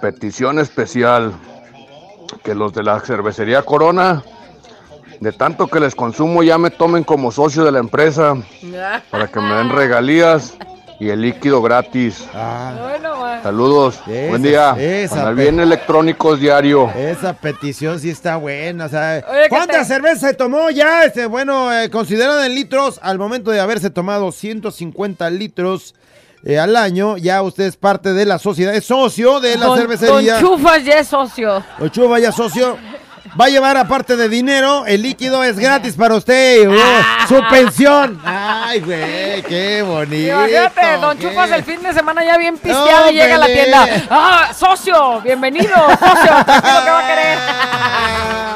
Petición especial. Que los de la cervecería Corona, de tanto que les consumo, ya me tomen como socio de la empresa para que me den regalías y el líquido gratis. Bueno, ma. Saludos. Esa- Buen día. esa bien electrónicos diario. Esa petición sí está buena. O sea, Oye, ¿qué ¿cuántas te- cervezas se tomó ya? Este, bueno, eh, considerada en litros, al momento de haberse tomado 150 litros eh, al año, ya usted es parte de la sociedad, es socio de la Don- cervecería. Don Chufas ya es socio. Ochoa, vaya socio. Va a llevar aparte de dinero, el líquido es gratis para usted. oh, su pensión. Ay, güey, qué bonito. Imagínate, Don qué- Chufas el fin de semana ya bien pisteado No, y llega a la tienda. ¡Ah, socio! ¡Bienvenido, socio! ¿qué va a querer?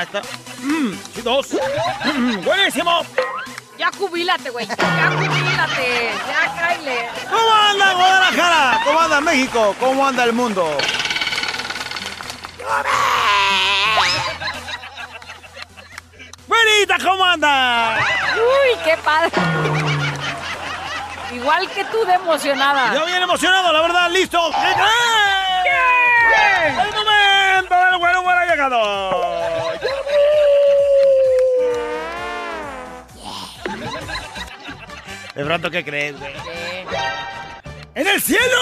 Ya está. Mm, sí, dos. Mm, ¡Buenísimo! Ya jubílate, güey. Ya jubílate. Ya cáile. ¿Cómo anda Guadalajara? ¿Cómo anda México? ¿Cómo anda el mundo? ¡Buenita, ¿cómo anda? Uy, qué padre. Igual que tú de emocionada. Yo bien emocionado, la verdad, listo. ¡Eh! ¡El momento del bueno, bueno ha llegado! De pronto, ¿qué crees, güey? ¡En el cielo!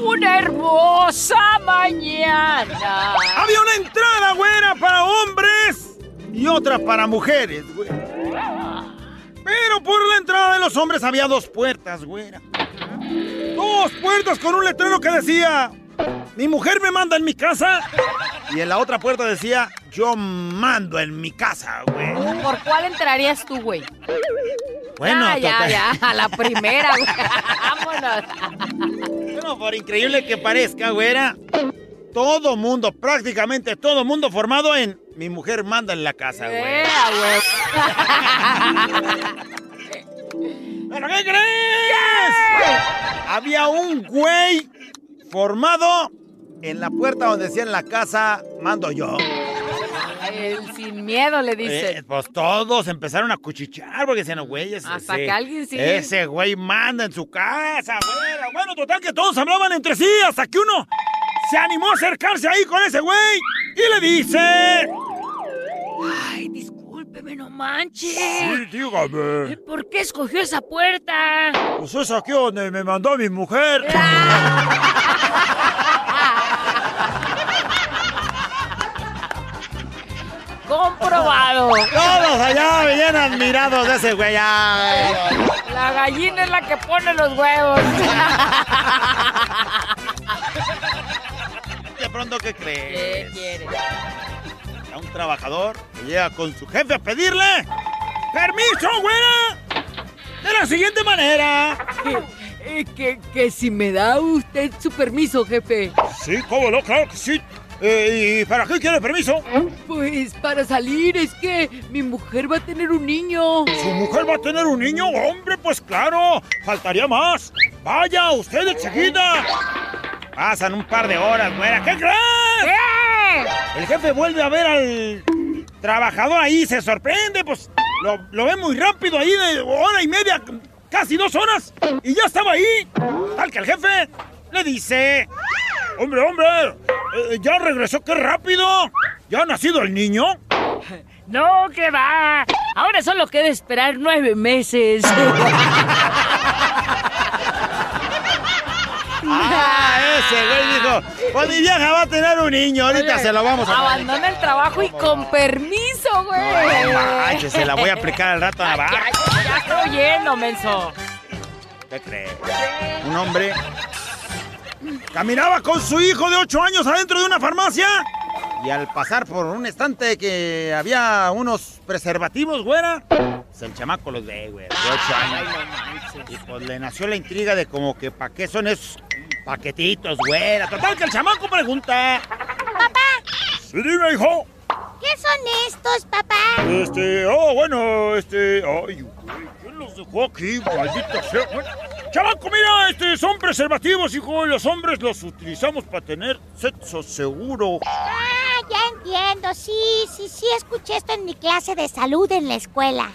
Una hermosa mañana. Había una entrada, güera, para hombres y otra para mujeres, güey. Pero por la entrada de los hombres había dos puertas, güera. Dos puertas con un letrero que decía, mi mujer me manda en mi casa. Y en la otra puerta decía, yo mando en mi casa, güey. ¿Por cuál entrarías tú, güey? Bueno, ah, ya, ya, a la primera, güey. Vámonos. Bueno, por increíble que parezca, güera, todo mundo, prácticamente todo mundo formado en mi mujer manda en la casa, güey. Güey. ¿Pero qué crees? Había un güey formado en la puerta donde decía en la casa, mando yo. El sin miedo le dice. Eh, pues todos empezaron a cuchichear porque decían, güey, ese, Hasta que alguien sí. Ese güey manda en su casa, güey. Bueno, total que todos hablaban entre sí hasta que uno se animó a acercarse ahí con ese güey y le dice... Ay, discúlpeme, no manches. Sí, dígame. ¿Por qué escogió esa puerta? Pues es aquí donde me mandó mi mujer. Comprobado. Todos allá venían admirados de ese güey. ay. La gallina es la que pone los huevos. De pronto, ¿qué crees? ¿Qué quieres? A un trabajador que llega con su jefe a pedirle permiso, güera. De la siguiente manera. Eh, que, que si me da usted su permiso, jefe. Sí, cómo no, claro que sí. Eh, ¿Y para qué quiere permiso? Pues para salir es que mi mujer va a tener un niño. ¿Su mujer va a tener un niño? Hombre, pues claro. Faltaría más. Vaya, usted enseguida. Pasan un par de horas, güera. ¿Qué crees? ¿Qué? El jefe vuelve a ver al trabajador ahí, se sorprende, pues lo, lo ve muy rápido ahí de hora y media, casi dos horas, y ya estaba ahí. Tal que el jefe le dice, hombre, hombre, eh, ya regresó, qué rápido. ¿Ya ha nacido el niño? No, que va. Ahora solo queda esperar nueve meses. Ah, ese güey dijo, pues mi vieja va a tener un niño, ahorita se lo vamos a... Abandona el trabajo y con permiso, güey. Ay, que se la voy a aplicar al rato a Ya, estoy oyendo, menso. ¿Qué crees? Un hombre caminaba con su hijo de 8 años adentro de una farmacia Y al pasar por un estante que había unos preservativos, güera, pues el chamaco los ve, güey, de ocho años. Y pues le nació la intriga de como que para qué son esos paquetitos, güera. Total que el chamaco pregunta. Papá, Sí, dime, hijo. ¿qué son estos, papá? Este, oh, bueno, este, ay, güey, ¿quién los dejó aquí, maldita sea? Bueno, chamaco, mira, este, son preservativos, hijo, los hombres los utilizamos para tener sexo seguro. Ah, ya entiendo. Sí, sí, sí, escuché esto en mi clase de salud en la escuela.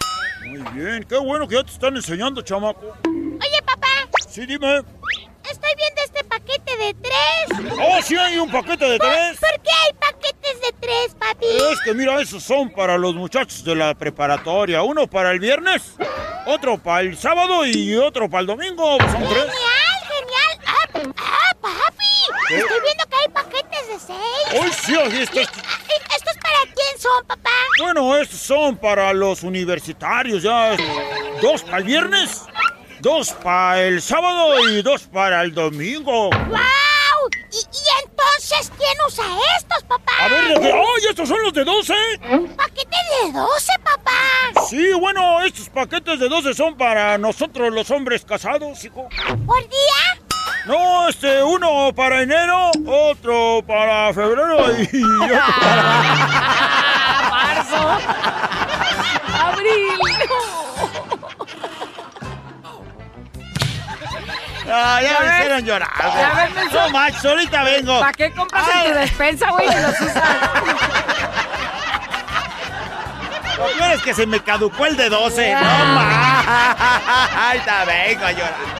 Muy bien, qué bueno que ya te están enseñando, chamaco. Oye, papá, Sí, dime. Estoy viendo este paquete de tres. Oh, sí hay un paquete de tres. ¿Por qué hay paquetes de tres, papi? Es que mira, esos son para los muchachos de la preparatoria. Uno para el viernes, otro para el sábado y otro para el domingo. Son tres. Genial, genial. Ah, ah, papi. Estoy viendo que hay paquetes de seis. ¡Ay, sí! Está. ¿Y ¿Estos para quién son, papá? Bueno, estos son para los universitarios, ya. Dos para el viernes, dos para el sábado y dos para el domingo. ¡Wow! ¿Y, y entonces quién usa estos, papá? A ver, los de- ¡ay, estos son los de 12! ¿Paquete de 12, papá? Sí, bueno, estos paquetes de 12 son para nosotros los hombres casados, hijo. ¿Por día? No, este, uno para enero, otro para febrero y otro para... Marzo. Abril. Ah, ya Ya me ves. hicieron llorar. Ya ves, menso. No, macho, ahorita vengo. ¿Para qué compras en tu Ay. despensa, güey, y los usas? Lo peor es que se me caducó el de 12. No, ma. Ahorita vengo a llorar.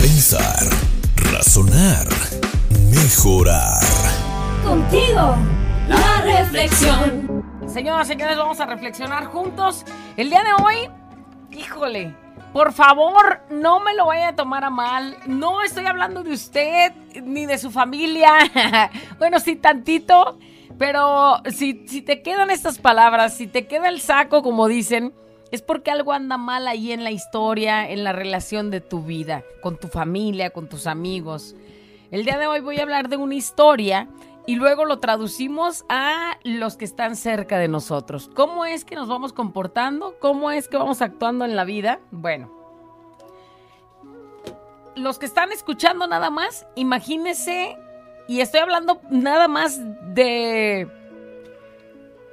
Pensar, razonar, mejorar. Contigo, la reflexión. Señoras, señores, vamos a reflexionar juntos. El día de hoy, híjole, por favor, no me lo vaya a tomar a mal. No estoy hablando de usted ni de su familia. bueno, sí, tantito. Pero si, si te quedan estas palabras, si te queda el saco, como dicen, es porque algo anda mal ahí en la historia, en la relación de tu vida, con tu familia, con tus amigos. El día de hoy voy a hablar de una historia y luego lo traducimos a los que están cerca de nosotros. ¿Cómo es que nos vamos comportando? ¿Cómo es que vamos actuando en la vida? Bueno, los que están escuchando nada más, imagínense, y estoy hablando nada más de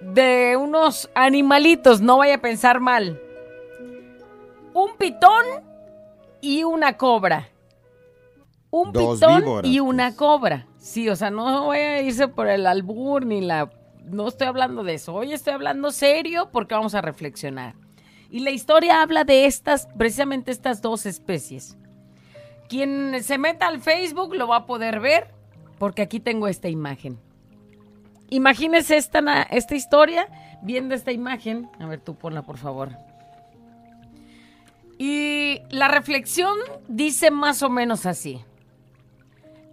de unos animalitos, no vaya a pensar mal. Un pitón y una cobra. Un Dos pitón víboras, y una pues. cobra. Sí, o sea, no voy a irse por el albur ni la... No estoy hablando de eso. Hoy estoy hablando serio porque vamos a reflexionar. Y la historia habla de estas, precisamente estas dos especies. Quien se meta al Facebook lo va a poder ver porque aquí tengo esta imagen. Imagínese esta, esta historia viendo esta imagen. A ver, tú ponla, por favor. Y la reflexión dice más o menos así.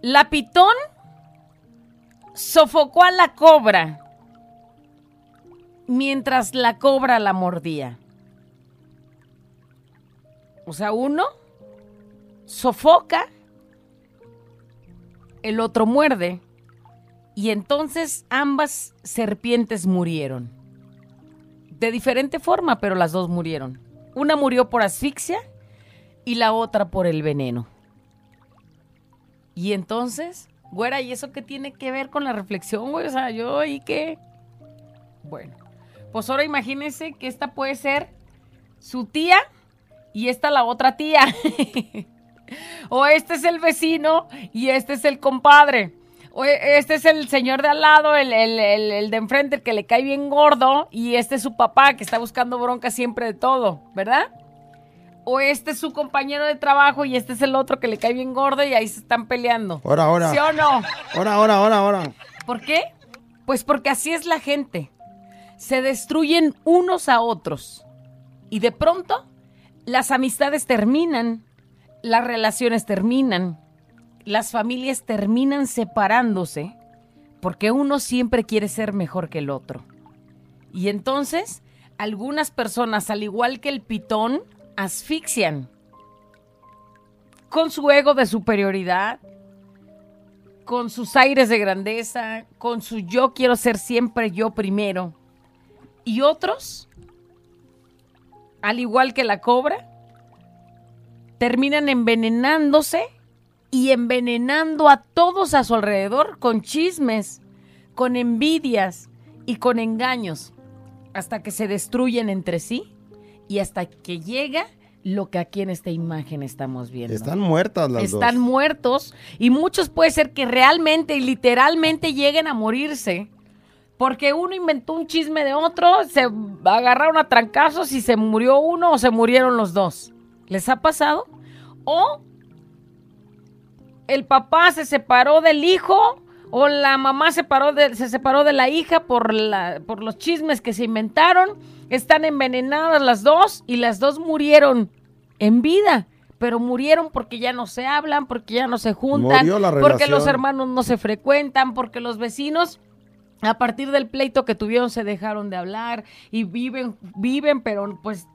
La pitón sofocó a la cobra mientras la cobra la mordía. O sea, uno sofoca, el otro muerde y entonces ambas serpientes murieron. De diferente forma, pero las dos murieron. Una murió por asfixia y la otra por el veneno. Y entonces, güera, ¿y eso qué tiene que ver con la reflexión, güey? O sea, yo y qué. Bueno, pues ahora imagínense que esta puede ser su tía y esta la otra tía. o este es el vecino y este es el compadre. Este es el señor de al lado, el, el- el- el de enfrente, el que le cae bien gordo. Y este es su papá, que está buscando bronca siempre de todo, ¿verdad? O este es su compañero de trabajo y este es el otro que le cae bien gordo y ahí se están peleando. Ahora, ahora. ¿Sí o no? Ahora, ahora, ahora, ahora. ¿Por qué? Pues porque así es la gente. Se destruyen unos a otros. Y de pronto, las amistades terminan, las relaciones terminan, las familias terminan separándose porque uno siempre quiere ser mejor que el otro. Y entonces, algunas personas, al igual que el pitón, asfixian con su ego de superioridad, con sus aires de grandeza, con su yo quiero ser siempre yo primero. Y otros, al igual que la cobra, terminan envenenándose y envenenando a todos a su alrededor con chismes, con envidias y con engaños, hasta que se destruyen entre sí y hasta que llega lo que aquí en esta imagen estamos viendo. Están muertas las Están dos. muertos y muchos puede ser que realmente y literalmente lleguen a morirse. Porque uno inventó un chisme de otro, se agarraron a trancazos y se murió uno o se murieron los dos. ¿Les ha pasado? O el papá se separó del hijo o la mamá separó de- se separó de la hija por, la, por los chismes que se inventaron. Están envenenadas las dos y las dos murieron en vida. Pero murieron porque ya no se hablan, porque ya no se juntan, porque los hermanos no se frecuentan, porque los vecinos a partir del pleito que tuvieron se dejaron de hablar y viven, viven, pero pues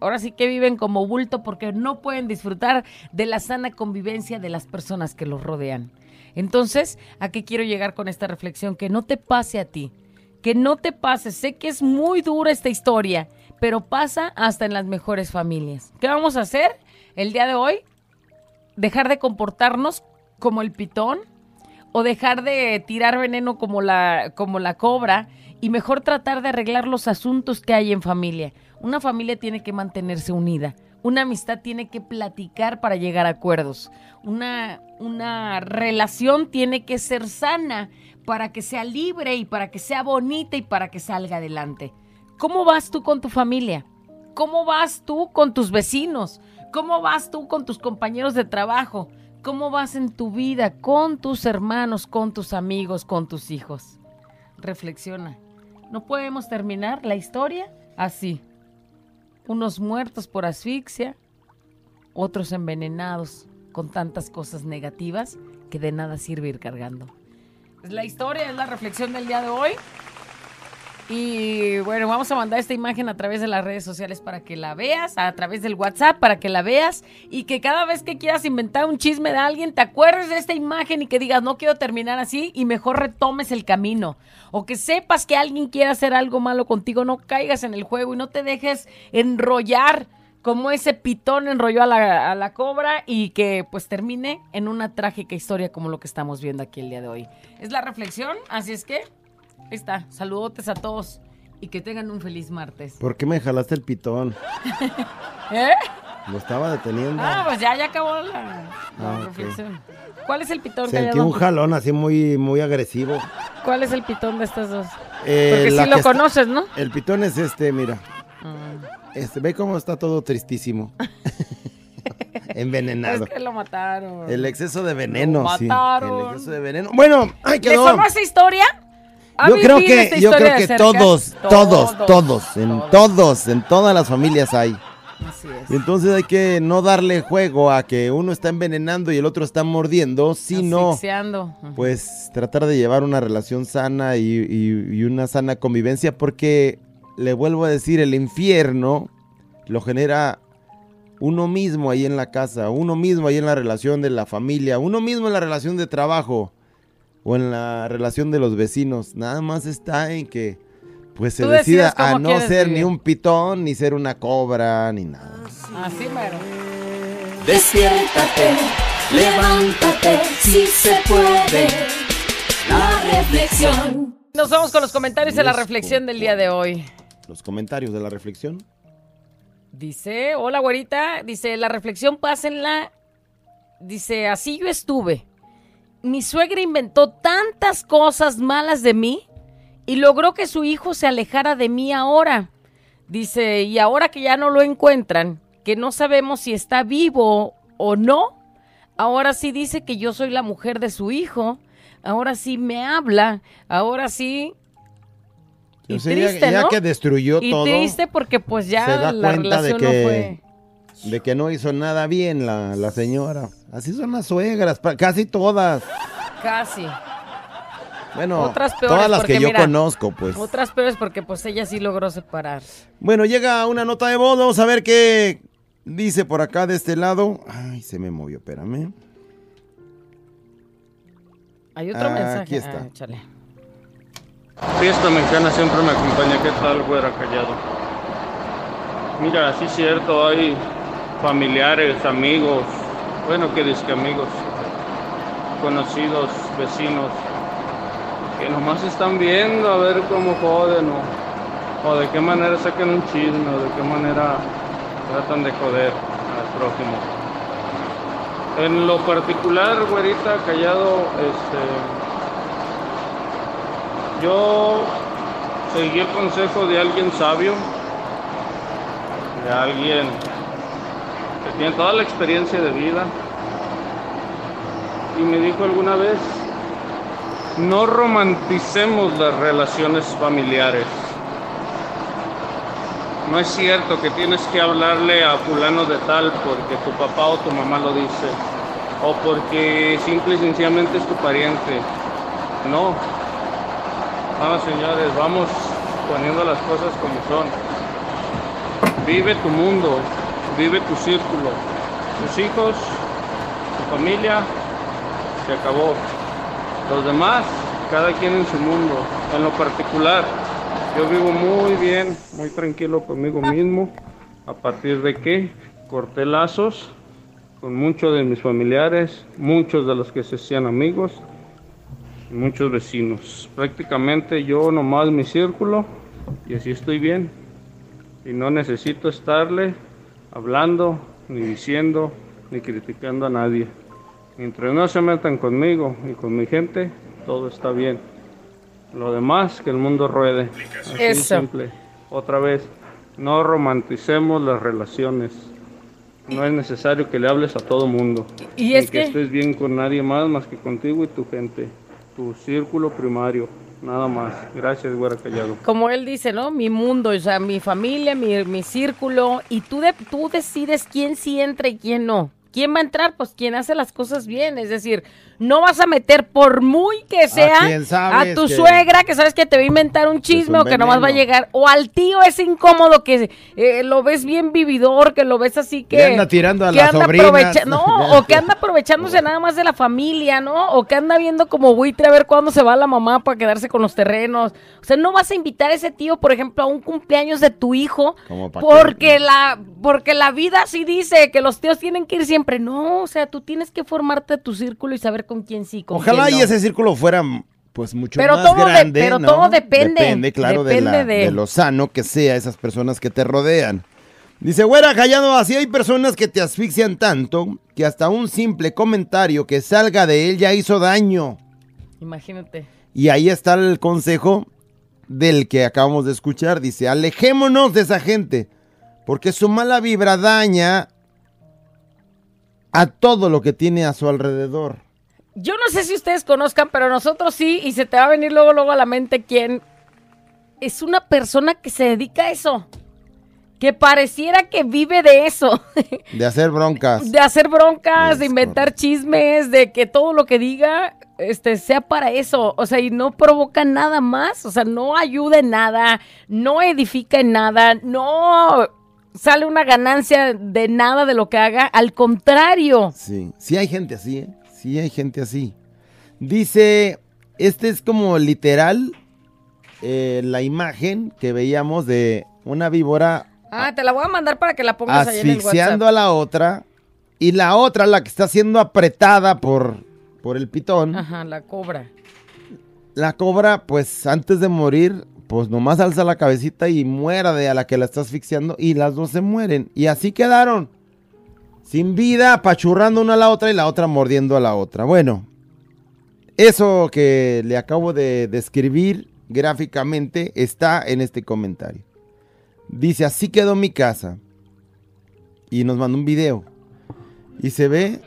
ahora sí que viven como bulto porque no pueden disfrutar de la sana convivencia de las personas que los rodean. Entonces, ¿a qué quiero llegar con esta reflexión? Que no te pase a ti, que no te pase. Sé que es muy dura esta historia, pero pasa hasta en las mejores familias. ¿Qué vamos a hacer el día de hoy? Dejar de comportarnos como el pitón o dejar de tirar veneno como la, como la cobra y mejor tratar de arreglar los asuntos que hay en familia. Una familia tiene que mantenerse unida. Una amistad tiene que platicar para llegar a acuerdos. Una, una relación tiene que ser sana para que sea libre y para que sea bonita y para que salga adelante. ¿Cómo vas tú con tu familia? ¿Cómo vas tú con tus vecinos? ¿Cómo vas tú con tus compañeros de trabajo? ¿Cómo vas en tu vida con tus hermanos, con tus amigos, con tus hijos? Reflexiona. No podemos terminar la historia así. Unos muertos por asfixia, otros envenenados con tantas cosas negativas que de nada sirve ir cargando. Es la historia, es la reflexión del día de hoy. Y bueno, vamos a mandar esta imagen a través de las redes sociales para que la veas, a través del WhatsApp para que la veas y que cada vez que quieras inventar un chisme de alguien te acuerdes de esta imagen y que digas no quiero terminar así y mejor retomes el camino. O que sepas que alguien quiere hacer algo malo contigo, no caigas en el juego y no te dejes enrollar como ese pitón enrolló a la, a la cobra y que pues termine en una trágica historia como lo que estamos viendo aquí el día de hoy. Es la reflexión, así es que Ahí está. Saludotes a todos y que tengan un feliz martes. ¿Por qué me jalaste el pitón? ¿Eh? Lo estaba deteniendo. Ah, pues ya, ya acabó la, Ah, reflexión. ¿Cuál es el pitón Sentí un abajo? jalón así muy, muy agresivo. ¿Cuál es el pitón de estas dos? Eh, Porque sí lo está- conoces, ¿no? El pitón es este, mira. Ah. Este, ve cómo está todo tristísimo. Envenenado. Es que lo mataron. El exceso de veneno, Lo sí. mataron. El exceso de veneno. Bueno, ¿Le quedó. sonó esa historia? ¿Ha Yo creo que, yo creo que todos, todos, todos, en todos, en todas las familias hay. Así es. Y entonces hay que no darle juego a que uno está envenenando y el otro está mordiendo, sino Asfixiando. Pues tratar de llevar una relación sana y, y- y una sana convivencia porque le vuelvo a decir, el infierno lo genera uno mismo ahí en la casa, uno mismo ahí en la relación de la familia, uno mismo en la relación de trabajo o en la relación de los vecinos. Nada más está en que pues se decida a no ser ni un pitón ni ser una cobra ni nada. Así mero. Despiértate, levántate, si se puede. La reflexión. Nos vamos con los comentarios de la reflexión del día de hoy. Los comentarios de la reflexión. Dice, hola güerita, dice, la reflexión pásenla. Dice, así yo estuve. Mi suegra inventó tantas cosas malas de mí y logró que su hijo se alejara de mí ahora. Dice, y ahora que ya no lo encuentran, que no sabemos si está vivo o no. Ahora sí dice que yo soy la mujer de su hijo. Ahora sí me habla. Ahora sí. Y O sea, ya- triste, ¿no? que destruyó y todo, triste porque pues ya se da la cuenta de que, no fue. De que no hizo nada bien la, la señora. Así son las suegras, casi todas. Casi. Bueno, Otras peores todas las porque, que yo mira, conozco, pues. Otras peores porque pues ella sí logró separar. Bueno, llega una nota de voz, vamos a ver qué dice por acá de este lado. Ay, se me movió, espérame. Hay otro Ah, mensaje. aquí está. Ah. Fiesta mexicana siempre me acompaña. ¿Qué tal, güera callado? Mira, sí es cierto, hay familiares, amigos, bueno, que que amigos, conocidos, vecinos, que nomás están viendo a ver cómo joden o, de qué manera sacan un chisme o de qué manera tratan de joder al prójimo. En lo particular, güerita, callado, este, yo seguí el consejo de alguien sabio, de alguien tiene toda la experiencia de vida, y me dijo alguna vez, no romanticemos las relaciones familiares. No es cierto que tienes que hablarle a fulano de tal porque tu papá o tu mamá lo dice, o porque simple y sencillamente es tu pariente. No, Vamos señores, vamos poniendo las cosas como son. Vive tu mundo, vive tu círculo. Tus hijos, tu familia, se acabó. Los demás, cada quien en su mundo. En lo particular, yo vivo muy bien, muy tranquilo conmigo mismo. A partir de que corté lazos con muchos de mis familiares, muchos de los que se hacían amigos muchos vecinos. Prácticamente yo nomás mi círculo y así estoy bien. Y no necesito estarle hablando, ni diciendo, ni criticando a nadie. Mientras no se metan conmigo y con mi gente, todo está bien. Lo demás, que el mundo ruede. Así Eso. simple. Otra vez, no romanticemos las relaciones. No es necesario que le hables a todo mundo. Y Ni es que que- estés bien con nadie más más que contigo y tu gente. Tu círculo primario. Nada más. Gracias. Como él dice, ¿no? Mi mundo, o sea, mi familia, mi, mi círculo. Y tú, de, tú decides quién sí entra y quién no. ¿Quién va a entrar? Pues quien hace las cosas bien. Es decir, no vas a meter por muy que sea quien sabes a tu que- suegra que sabes que te va a inventar un chisme un o que nomás va a llegar. O al tío ese incómodo que eh, lo ves bien vividor, que lo ves así que... Le anda tirando a que las anda aprovecha- No, o que anda aprovechándose nada más de la familia, ¿no? O que anda viendo como buitre a ver cuándo se va la mamá para quedarse con los terrenos. O sea, no vas a invitar a ese tío, por ejemplo, a un cumpleaños de tu hijo pa' qué, porque la porque la vida sí dice que los tíos tienen que ir siempre. No, o sea, tú tienes que formarte tu círculo y saber con quién sí, con Ojalá quién y ese círculo fuera pues mucho Pero más todo de- grande, pero ¿no? todo depende, Depende, claro, de, la- depende de- de lo sano que sea esas personas que te rodean. Dice, güera, callado, así hay personas que te asfixian tanto que hasta un simple comentario que salga de él ya hizo daño. Imagínate. Y ahí está el consejo del que acabamos de escuchar. Dice, alejémonos de esa gente, porque su mala vibra daña a todo lo que tiene a su alrededor. Yo no sé si ustedes conozcan, pero nosotros sí, y se te va a venir luego, luego a la mente quién es una persona que se dedica a eso. Que pareciera que vive de eso, De hacer broncas. de hacer broncas, de inventar chismes, de que todo lo que diga este, sea para eso. O sea, y no provoca nada más, o sea, no ayuda en nada, no edifica en nada, no sale una ganancia de nada de lo que haga, al contrario. Sí, sí hay gente así, ¿eh? Sí hay gente así. Dice, este es como literal eh, la imagen que veíamos de una víbora Ah, te la voy a mandar para que la pongas ahí en el asfixiando a la otra y la otra, la que está siendo apretada por, por el pitón, Ajá, la cobra. la cobra, pues antes de morir, pues nomás alza la cabecita y muera de a la que la está asfixiando y las dos se mueren. Y así quedaron, sin vida, apachurrando una a la otra y la otra mordiendo a la otra. Bueno, eso que le acabo de describir gráficamente está en este comentario. Dice, así quedó mi casa. y nos mandó un video. Y se ve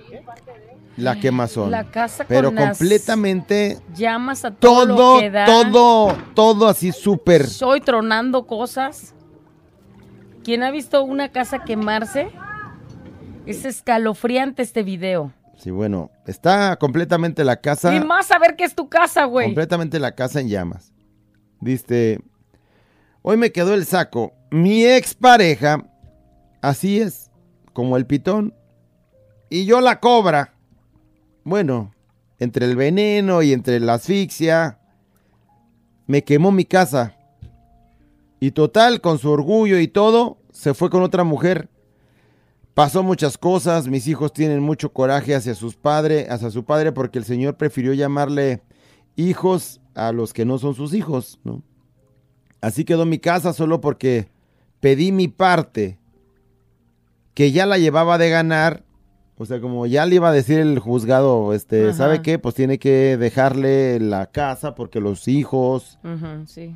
la quemazón. La casa con Pero las completamente llamas a todo, todo, lo que da. todo, todo así súper. Soy tronando cosas. ¿Quién ha visto una casa quemarse? Es escalofriante este video. Sí, bueno, está completamente la casa. Y más saber que es tu casa, güey. Completamente la casa en llamas. Dice, hoy me quedó el saco. Mi expareja, así es, como el pitón. Y yo la cobra. Bueno, entre el veneno y entre la asfixia, me quemó mi casa. Y total, con su orgullo y todo, se fue con otra mujer. Pasó muchas cosas, mis hijos tienen mucho coraje hacia sus padres, hacia su padre, porque el Señor prefirió llamarle hijos a los que no son sus hijos. Así quedó mi casa solo porque pedí mi parte, que ya la llevaba de ganar, o sea, como ya le iba a decir el juzgado, este, Ajá. ¿sabe qué? Pues tiene que dejarle la casa porque los hijos, Ujú, sí.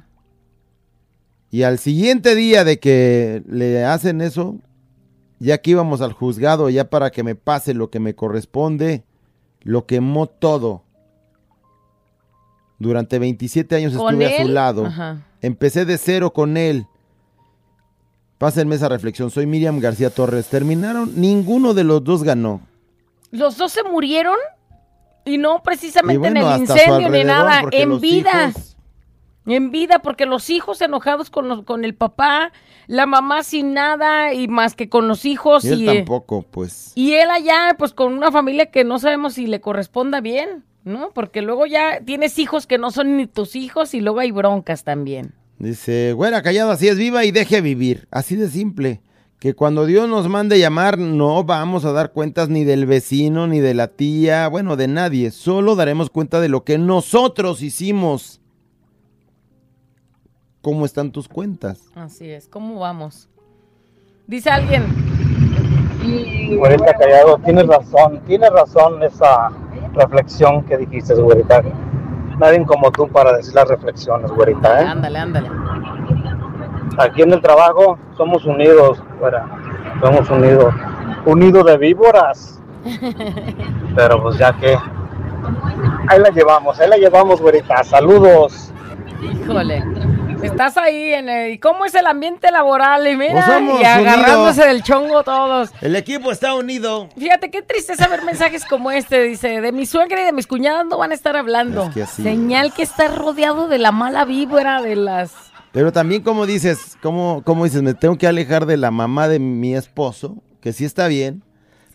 y al siguiente día de que le hacen eso, ya que íbamos al juzgado, ya para que me pase lo que me corresponde, lo quemó todo. Durante 27 años ¿Con estuve a su lado. Ajá. Empecé de cero con él. Pásenme esa reflexión. Soy Miriam García Torres. Terminaron, ninguno de los dos ganó. Los dos se murieron y no precisamente Y bueno, en el incendio ni nada, en vida. hijos- En vida, porque los hijos enojados con, los- con el papá, la mamá sin nada y más que con los hijos Y él y, eh, tampoco, pues. y él allá, pues con una familia que no sabemos si le corresponda bien, ¿no? Porque luego ya tienes hijos que no son ni tus hijos y luego hay broncas también. Dice, güera, callado, así es, viva y deje vivir. Así de simple. Que cuando Dios nos mande llamar, no vamos a dar cuentas ni del vecino, ni de la tía, bueno, de nadie. Solo daremos cuenta de lo que nosotros hicimos. ¿Cómo están tus cuentas? Así es, ¿cómo vamos? Dice alguien, Güerita Callado, tienes razón, tienes razón esa reflexión que dijiste, güerita. Nadie como tú para decir las reflexiones, güerita, ¿eh? ándale, ándale. Aquí en el trabajo somos unidos, güera. Somos unidos. Unidos de víboras. Pero pues ya que... Ahí la llevamos, ahí la llevamos, güerita. Saludos. Híjole. Estás ahí en el... ¿Y cómo es el ambiente laboral? Y mira, y agarrándose unidos. del chongo todos. El equipo está unido. Fíjate qué tristeza ver mensajes como este. Dice, de mi suegra y de mis cuñadas no van a estar hablando. Es que así Señal que estás rodeado de la mala víbora de las... Pero también como dices, como, como dices, me tengo que alejar de la mamá de mi esposo, que sí está bien.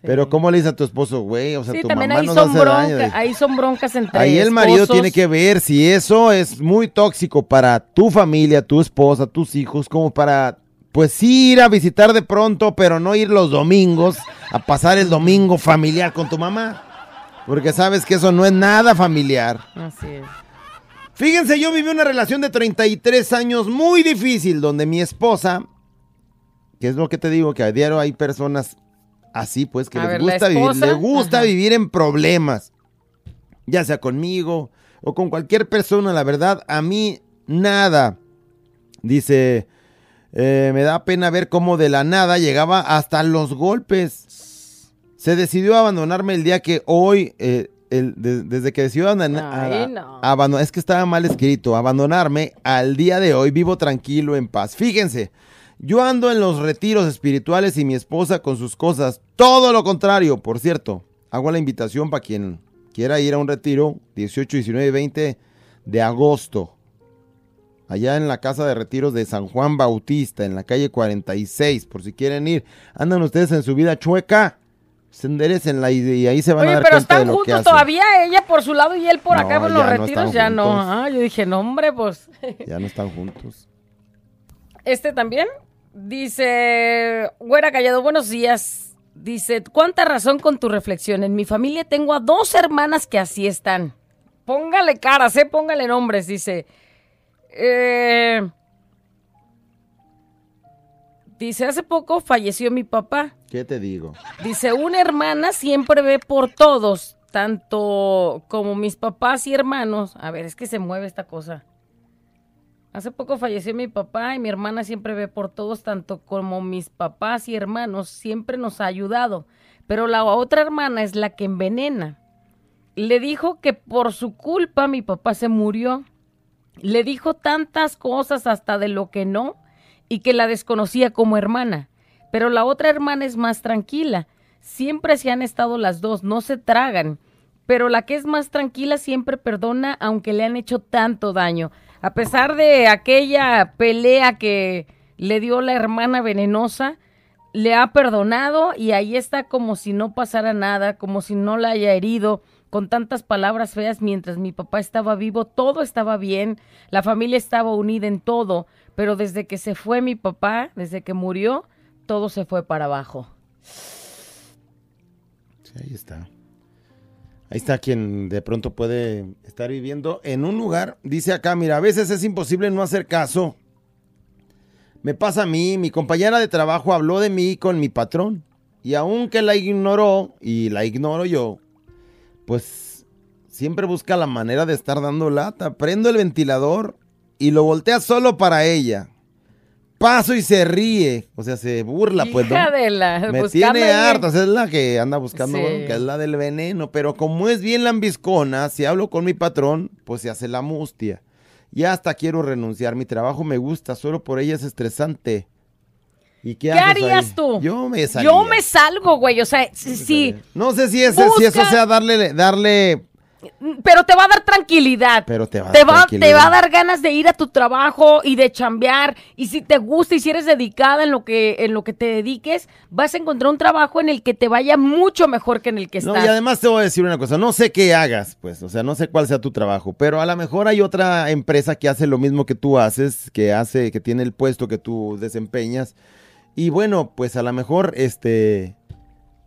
Pero ¿cómo le dices a tu esposo, güey? O sea, Sí, tu también mamá ahí nos son, hace daño. ahí son broncas entre Ahí el marido esposos. tiene que ver si eso es muy tóxico para tu familia, tu esposa, tus hijos, como para, pues sí ir a visitar de pronto, pero no ir los domingos a pasar el domingo familiar con tu mamá. Porque sabes que eso no es nada familiar. Así es. Fíjense, yo viví una relación de 33 años muy difícil, donde mi esposa, que es lo que te digo, que a diario hay personas así, pues, que A les ver, gusta vivir, les gusta ajá. vivir en problemas, ya sea conmigo o con cualquier persona, la verdad, a mí nada. Dice, eh, me da pena ver cómo de la nada llegaba hasta los golpes. Se decidió abandonarme el día que hoy, eh, el- de- desde que decidió abandonar, no. es que estaba mal escrito, abandonarme al día de hoy, vivo tranquilo, en paz. Fíjense, yo ando en los retiros espirituales y mi esposa con sus cosas, todo lo contrario, por cierto, hago la invitación para quien quiera ir a un retiro, 18, 19 y 20 de agosto, allá en la casa de retiros de San Juan Bautista, en la calle 46, por si quieren ir, andan ustedes en su vida chueca, se enderecenla y, y ahí se van a Oye, dar pero cuenta de están lo que juntos hacen. todavía, ella por su lado y él por acá en los no retiros, ya no. Ah, yo dije, no, hombre, pues. Ya no están juntos. Este también dice, güera callado, buenos días. Dice, ¿cuánta razón con tu reflexión? En mi familia tengo a dos hermanas que así están. Póngale caras, ¿eh? Póngale nombres, dice. Eh, dice, hace poco falleció mi papá. ¿Qué te digo? Dice, una hermana siempre ve por todos, tanto como mis papás y hermanos. A ver, es que se mueve esta cosa. Hace poco falleció mi papá y mi hermana siempre ve por todos, tanto como mis papás y hermanos, siempre nos ha ayudado. Pero la otra hermana es la que envenena. Le dijo que por su culpa mi papá se murió. Le dijo tantas cosas hasta de lo que no y que la desconocía como hermana. Pero la otra hermana es más tranquila. Siempre se han estado las dos, no se tragan. Pero la que es más tranquila siempre perdona aunque le han hecho tanto daño. A pesar de aquella pelea que le dio la hermana venenosa, le ha perdonado y ahí está como si no pasara nada, como si no la haya herido con tantas palabras feas mientras mi papá estaba vivo, todo estaba bien, la familia estaba unida en todo, pero desde que se fue mi papá, desde que murió, todo se fue para abajo. Sí, ahí está. Ahí está quien de pronto puede estar viviendo en un lugar. Dice acá, mira, a veces es imposible no hacer caso. Me pasa a mí, mi compañera de trabajo habló de mí con mi patrón. Y aunque la ignoró, y la ignoro yo, pues siempre busca la manera de estar dando lata. Prendo el ventilador y lo voltea solo para ella. Paso y se ríe, o sea, se burla, pues. ¿no? Hija de la- Me tiene ahí- harta, esa es la que anda buscando, Sí. bueno, que es la del veneno. Pero como es bien lambiscona, si hablo con mi patrón, pues se hace la mustia. Ya hasta quiero renunciar, mi trabajo me gusta, solo por ella es estresante. ¿Y qué, ¿Qué harías ahí? tú? Yo me salía. Yo me salgo, güey. O sea, sí, sí, No sé si, ese, si eso sea darle, darle, pero te va a dar tranquilidad. pero te va a Te dar va, te va a dar ganas de ir a tu trabajo y de chambear. Y si te gusta y si eres dedicada en lo que, en lo que te dediques, vas a encontrar un trabajo en el que te vaya mucho mejor que en el que No, estás. y además te voy a decir una cosa, no sé qué hagas, pues, o sea, no sé cuál sea tu trabajo, pero a lo mejor hay otra empresa que hace lo mismo que tú haces, que hace, que tiene el puesto que tú desempeñas, y bueno, pues a lo mejor, este,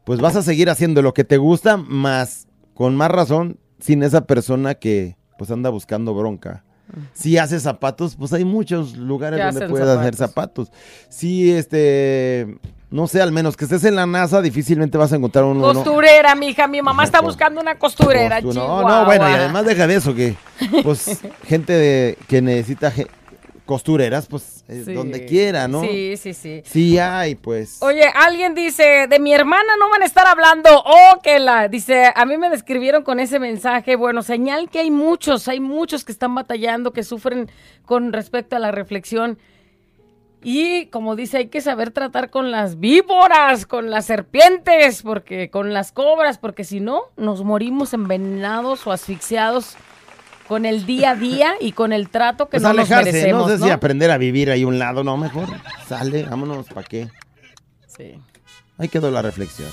pues vas a seguir haciendo lo que te gusta, más, con más razón, sin esa persona que, pues anda buscando bronca. Si haces zapatos, pues hay muchos lugares donde puedes hacer zapatos. Si, este, no sé, al menos que estés en la NASA, difícilmente vas a encontrar un... uno- Costurera, mija. Mi mamá está buscando una costurera. Costu- no, no, bueno, y además deja de eso, que pues gente de, que necesita costureras, pues eh, Sí. donde quiera, ¿no? Sí, sí, sí. Sí hay, pues. Oye, alguien dice, de mi hermana no van a estar hablando. Oh, que la. Dice, a mí me describieron con ese mensaje. Bueno, señal que hay muchos, hay muchos que están batallando, que sufren con respecto a la reflexión. Y como dice, hay que saber tratar con las víboras, con las serpientes, porque con las cobras, porque si no, nos morimos envenenados o asfixiados con el día a día y con el trato que Pues no nos alejarse, merecemos. no sé si ¿no? aprender a vivir ahí un lado, no, mejor sale, vámonos, ¿para qué? Sí. Ahí quedó la reflexión.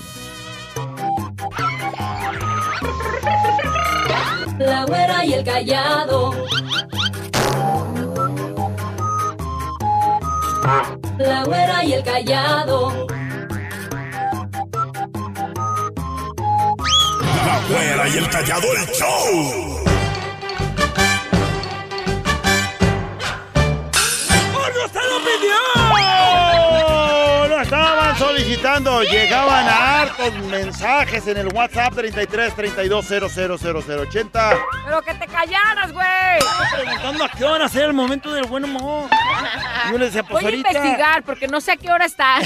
La güera y el callado. La güera y el callado. La güera y el callado el show. ¡Porque usted lo pidió! Lo estaban solicitando. Llegaban a hartos mensajes en el WhatsApp 33 32 000 80. Pero que te callaras, güey. Preguntando a qué hora era el momento del buen humor. Yo le decía, pues Voy a investigar porque no sé a qué hora está.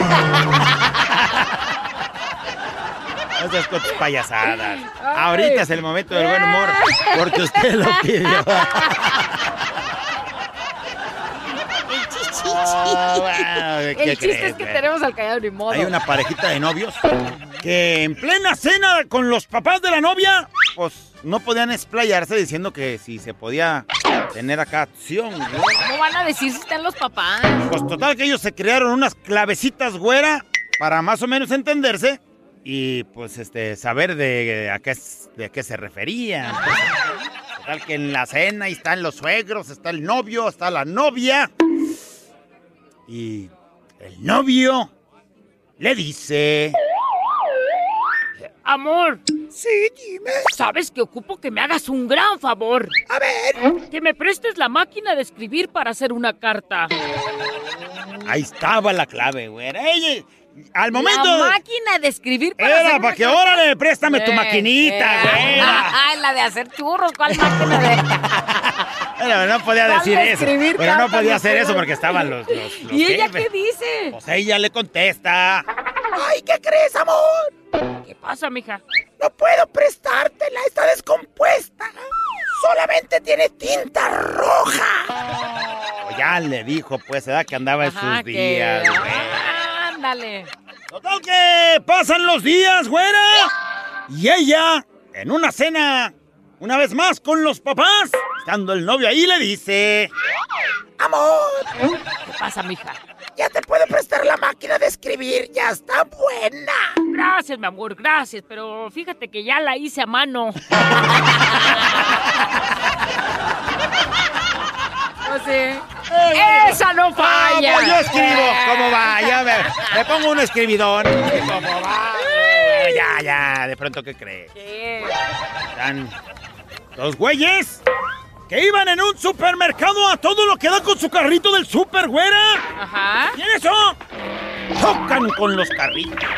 No seas con tus payasadas. Ahorita es el momento del buen humor. Porque usted lo pidió. Ah, bueno, ¿qué El chiste crees, es que tenemos al callado ni modo. Hay una parejita de novios que en plena cena con los papás de la novia, pues no podían explayarse diciendo que si se podía tener acá acción, güey. ¿Cómo van a decir si están los papás? Pues total que ellos se crearon unas clavecitas, güera, para más o menos entenderse y pues este saber de a qué, de a qué se referían. Total que en la cena ahí están los suegros, está el novio, está la novia. Y el novio le dice... Amor. Sí, dime. Sabes que ocupo que me hagas un gran favor. A ver. Que me prestes la máquina de escribir para hacer una carta. Ahí estaba la clave, güera. Ella, al momento... La máquina de escribir para Era para que órale, préstame tu Eh, maquinita, eh, güera. Ay, la de hacer churros, ¿cuál máquina de...? pero no podía decir eso. escribir Pero no podía hacer eso porque estaban los, los, los ¿Y ella jefes. qué dice? Pues ella le contesta. Ay, ¿qué crees, amor? ¿Qué pasa, mija? No puedo prestártela, está descompuesta. Solamente tiene tinta roja. Pues ya le dijo, pues, edad que andaba en sus días, güey. Ándale. Total que pasan los días, güera. Y ella, en una cena, una vez más con los papás, estando el novio ahí, le dice... Amor, ¿Qué pasa, mija? ya te puedo prestar la máquina de escribir, ya está buena. Gracias, mi amor, gracias, pero fíjate que ya la hice a mano. Sé. ¡Esa no falla! Pues yo escribo, ¿cómo va? Ya me, me pongo un escribidón. ¿Cómo va? Ya, ya, de pronto, ¿qué crees? ¿Qué? Están los güeyes que iban en un supermercado a todo lo que da con su carrito del super, güera. Ajá. ¿Y en eso? Chocan con los carritos.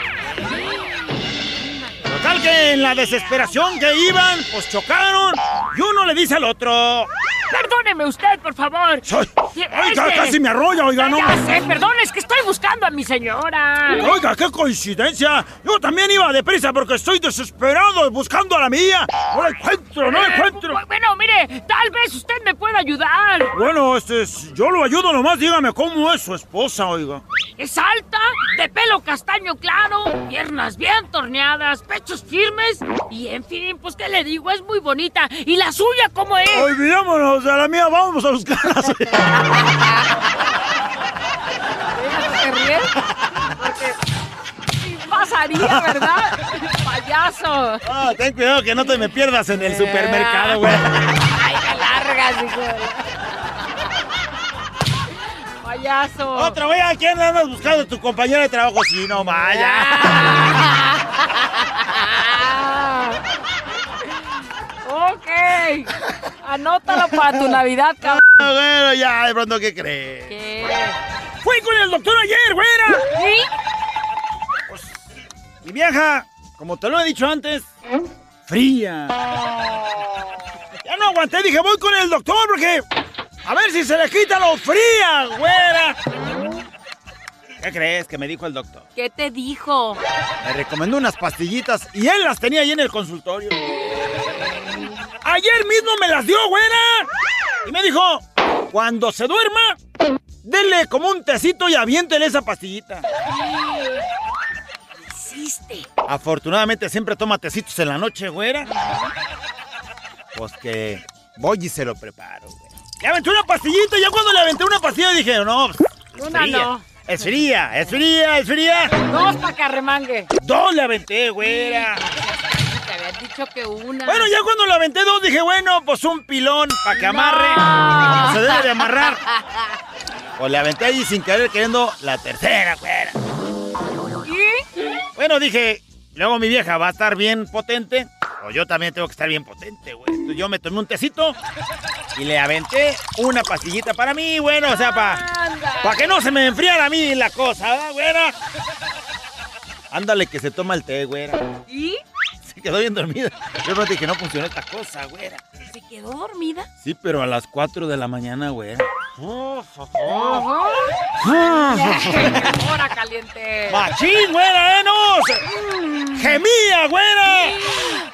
Total que en la desesperación que iban, pues chocaron y uno le dice al otro... Perdóneme usted, por favor. Soy- Oiga, este- casi me arrolla, oiga, no. Ya sé, perdón, es que estoy buscando a mi señora. Oiga, qué coincidencia. Yo también iba deprisa porque estoy desesperado buscando a la mía. No la encuentro, no la encuentro. Bu- Bueno, mire, tal vez usted me pueda ayudar. Bueno, este, es- yo lo ayudo nomás, dígame cómo es su esposa, oiga. Es alta, de pelo castaño claro, piernas bien torneadas, pechos firmes y en fin, pues qué le digo, es muy bonita. ¿Y la suya cómo es? Olvidémonos de la mía, vamos a buscarla. ¿Se ríe? Porque sí pasaría, ¿verdad? Payaso. Ah, ten cuidado que no te me pierdas en el supermercado, güey. Ay, qué largas, hijo Payaso. Otra, güey, ¿a quién andas buscando? ¿Tu compañero de trabajo? Sí, no vaya. ok. Anótalo para tu Navidad, cabrón. Ah, bueno, ya, de pronto, ¿qué crees? ¿Qué? Fui con el doctor ayer, güera. ¿Sí? Mi vieja, como te lo he dicho antes, fría. Ya no aguanté, dije, voy con el doctor porque a ver si se le quita lo fría, güera. ¿Qué crees que me dijo el doctor? ¿Qué te dijo? Me recomendó unas pastillitas y él las tenía ahí en el consultorio. Ayer mismo me las dio, güera. Y me dijo, cuando se duerma, dele como un tecito y aviéntele esa pastillita. Hiciste. Afortunadamente siempre toma tecitos en la noche, güera. Pues que voy y se lo preparo. Le aventé una pastillita y ya cuando le aventé una pastilla dije, no, pues, es Una fría. no. Es fría, es fría, es fría. Dos para que. Dos le aventé, güera. Te había dicho que una. Bueno, ya cuando le aventé dos dije, bueno, pues un pilón para que amarre. No. Se debe de amarrar. Pues le aventé ahí sin querer queriendo la tercera, güera. ¿Y? Bueno, dije, luego mi vieja va a estar bien potente, yo también tengo que estar bien potente, güey. Entonces yo me tomé un tecito y le aventé una pastillita para mí, bueno, o sea, para Anda. que no se me enfriara a mí la cosa, ¿verdad, güera? Ándale que se toma el té, güera. ¿Y? Se quedó bien dormida. Yo no dije que no funcionó esta cosa, güera. ¿Se quedó dormida? Sí, pero a las 4 de la mañana, güera. Hora caliente. ¡Machín, güera, eh! ¡No! Se- ¡Gemía, güera!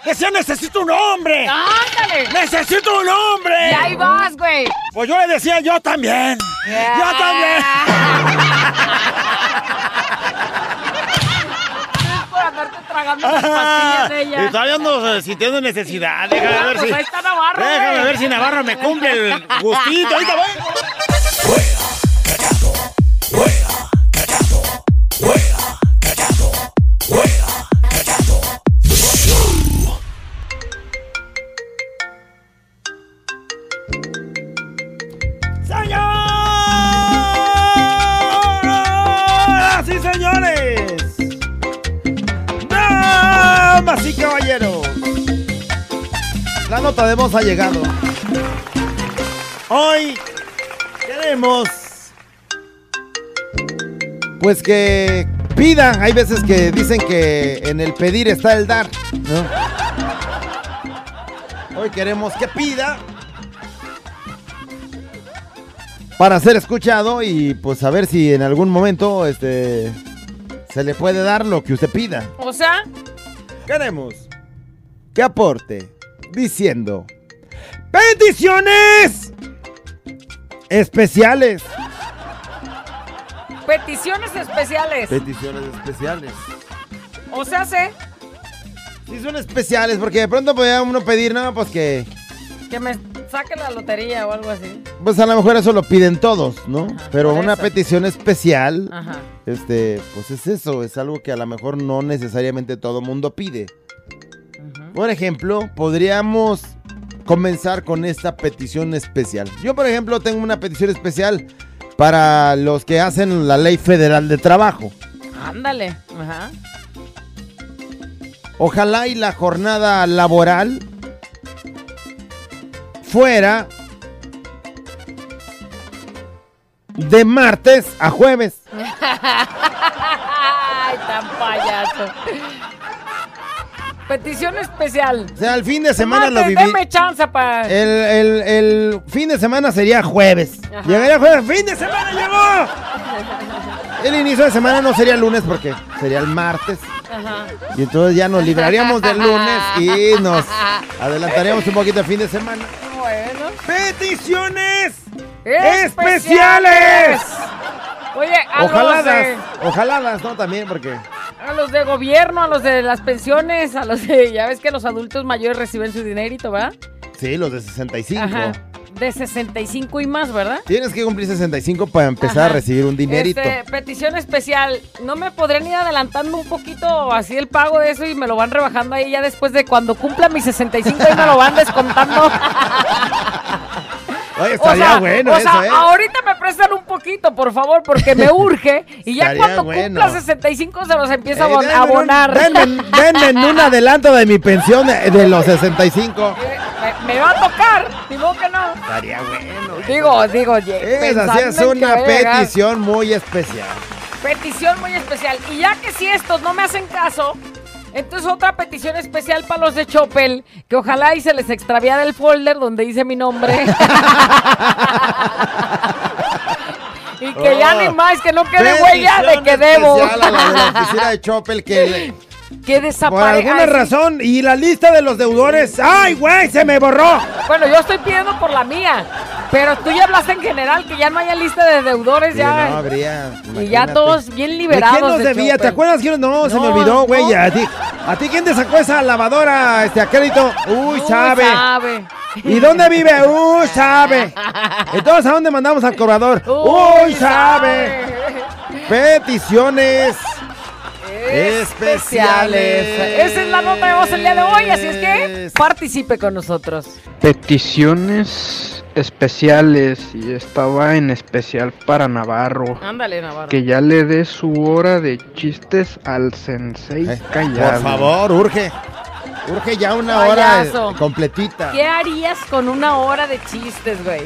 ¡Decía, necesito un hombre! ¡Ándale! ¡Necesito un hombre! Y ahí vas, güey. Pues yo le decía, yo también. Yo también. Por andarte tragando las pastillas de Y ella. todavía ando eh, sintiendo necesidad. Déjame Ah, ver pues si. ahí está Navarro, Déjame ver si Navarro me cumple el gustito. Ahorita voy. La nota de voz ha llegado. Hoy queremos Pues que pidan. Hay veces que dicen que en el pedir está el dar. ¿no? Hoy queremos que pida para ser escuchado y pues a ver si en algún momento este se le puede dar lo que usted pida. O sea, Queremos que aporte diciendo peticiones especiales. peticiones especiales. Peticiones especiales. O sea, sé Sí son especiales porque de pronto podía uno pedir, no, pues que que me saque la lotería o algo así. pues a lo mejor eso lo piden todos, ¿no? Pero una eso. petición especial Ajá. este, pues es eso, es algo que a lo mejor no necesariamente todo mundo pide. Por ejemplo, podríamos comenzar con esta petición especial. Yo, por ejemplo, tengo una petición especial para los que hacen la ley federal de trabajo. Ándale. Ajá. Ojalá y la jornada laboral fuera de martes a jueves. Ay, tan payaso. Petición especial. O sea, el fin de semana lo viví. Deme chance para. El, el- el fin de semana sería jueves. Ajá. Llegaría jueves. ¡Fin de semana llegó! El inicio de semana no sería lunes porque sería el martes. Ajá. Y entonces ya nos libraríamos del lunes y nos adelantaríamos un poquito el fin de semana. Bueno. ¡Peticiones! ¡Especiales! Oye, a los, Ojaladas. de, Ojaladas, ¿no? También porque... a los de gobierno, a los de las pensiones, a los de. Ya ves que los adultos mayores reciben su dinerito, ¿verdad? Sí, los de 65. Ajá. De 65 y más, ¿verdad? Tienes que cumplir 65 para empezar Ajá. a recibir un dinerito. Este, petición especial. ¿No me podrían ir adelantando un poquito así el pago de eso y me lo van rebajando ahí ya después de cuando cumpla mis 65 y me lo van descontando? Oye, estaría o sea, bueno o eso, sea, ¿eh? ahorita me prestan un poquito, por favor, porque me urge. Y ya cuando bueno. cumpla 65 se los empiezo a Eh, abon- denme a un- abonar. denme, denme un adelanto de mi pensión de, de los 65. me, me va a tocar, digo que no. Estaría bueno. Digo, digo, ye- Es así, pensando es una petición muy especial. Petición muy especial. Y ya que si estos no me hacen caso, entonces otra petición especial para los de Chopel, que ojalá y se les extraviara el folder donde dice mi nombre. y que ya ni más, que no quede huella de que debo. Oh. A la de la oficina de Chopel que que por desaparezca. alguna razón y la lista de los deudores, ay güey, se me borró. Bueno, yo estoy pidiendo por la mía. Pero tú ya hablaste en general, que ya no haya lista de deudores, Sí, ya. no habría. y ya todos bien ¿De liberados. quién nos de debía? ¿Te acuerdas quién? No, se me No, olvidó, güey. no. ¿A ti, ¿A ti quién te sacó esa lavadora este, a crédito? Uy, Uy, sabe. sabe. ¿Y dónde vive? Uy, sabe. Entonces, ¿a dónde mandamos al cobrador? Uy, sabe. Peticiones especiales. Esa es la nota de voz el día de hoy, así es que participe con nosotros. Peticiones especiales y estaba en especial para Navarro. Ándale, Navarro. Que ya le dé su hora de chistes al sensei callado. Por favor, urge. Urge ya una hora Payaso. eh, completita. ¿Qué harías con una hora de chistes, güey?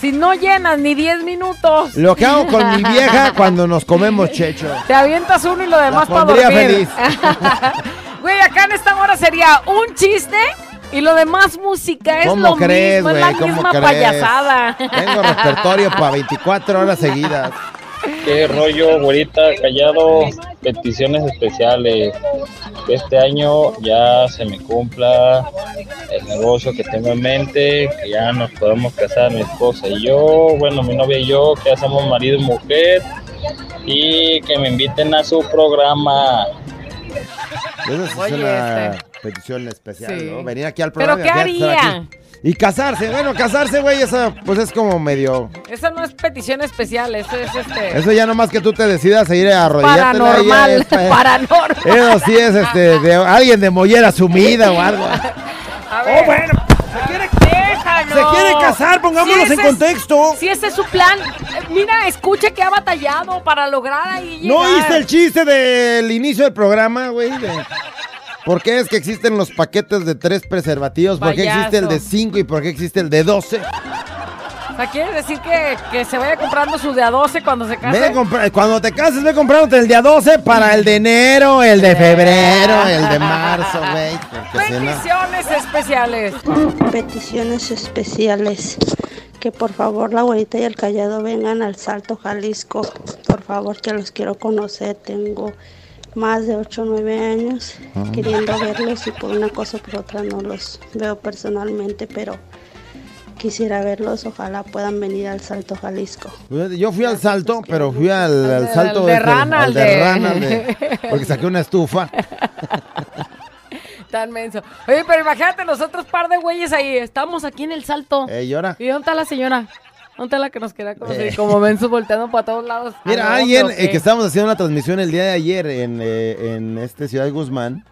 Si no llenas ni 10 minutos. Lo que hago con mi vieja cuando nos comemos checho. Te avientas uno y lo demás para dormir. feliz. Güey, acá en esta hora sería un chiste y lo demás música. Es ¿Cómo lo crees, mismo, es güey? la ¿Cómo misma crees? payasada. Tengo repertorio para 24 horas seguidas. Qué rollo, güerita, callado, peticiones especiales. Que este año ya se me cumpla el negocio que tengo en mente, que ya nos podemos casar mi esposa y yo, bueno, mi novia y yo, que ya somos marido y mujer, y que me inviten a su programa. Esa es una este. petición especial, Sí. ¿no? Venir aquí al ¿Pero programa. qué y estar haría? Y casarse, bueno, casarse, güey, eso pues es como medio... Esa no es petición especial, eso es este. Eso ya nomás que tú te decidas a ir a arrodillarte. Paranormal, paranormal. Eso sí es este, de alguien de mollera sumida o algo. A ver. Oh, bueno. Déjalo. Se quiere casar, pongámonos Si en ese es- contexto. Si ese es su plan, mira, escuche que ha batallado para lograr ahí ¿No oíste el chiste del inicio del programa, güey? De- ¿Por qué es que existen los paquetes de tres preservativos? ¿Por qué existe el de cinco y por qué existe el de 12? O sea, quiere decir que, que se vaya comprando su de a 12 cuando se case. Ve a cuando te cases, ve comprándote el día 12 para el de enero, el de febrero, el de marzo, güey. porque si no- Peticiones especiales. Peticiones especiales. que por favor la abuelita y el callado vengan al Salto Jalisco. Por favor, que los quiero conocer. Tengo más de 8 o 9 años Ah. queriendo verlos y por una cosa o por otra no los veo personalmente, pero quisiera verlos. Ojalá puedan venir al Salto Jalisco. Yo fui al salto, pero fui al, al salto al de este, rana, al de de- rana, de- porque saqué una estufa. Tan menso. Oye, pero imagínate, nosotros par de güeyes ahí. Estamos aquí en el salto. Eh. ¿Y dónde está la señora? ¿Dónde está la que nos quería conocer? Eh. Como menso volteando para todos lados. ¿A Mira, dónde alguien eh, que estábamos haciendo la transmisión el día de ayer en, eh, en este Ciudad Guzmán,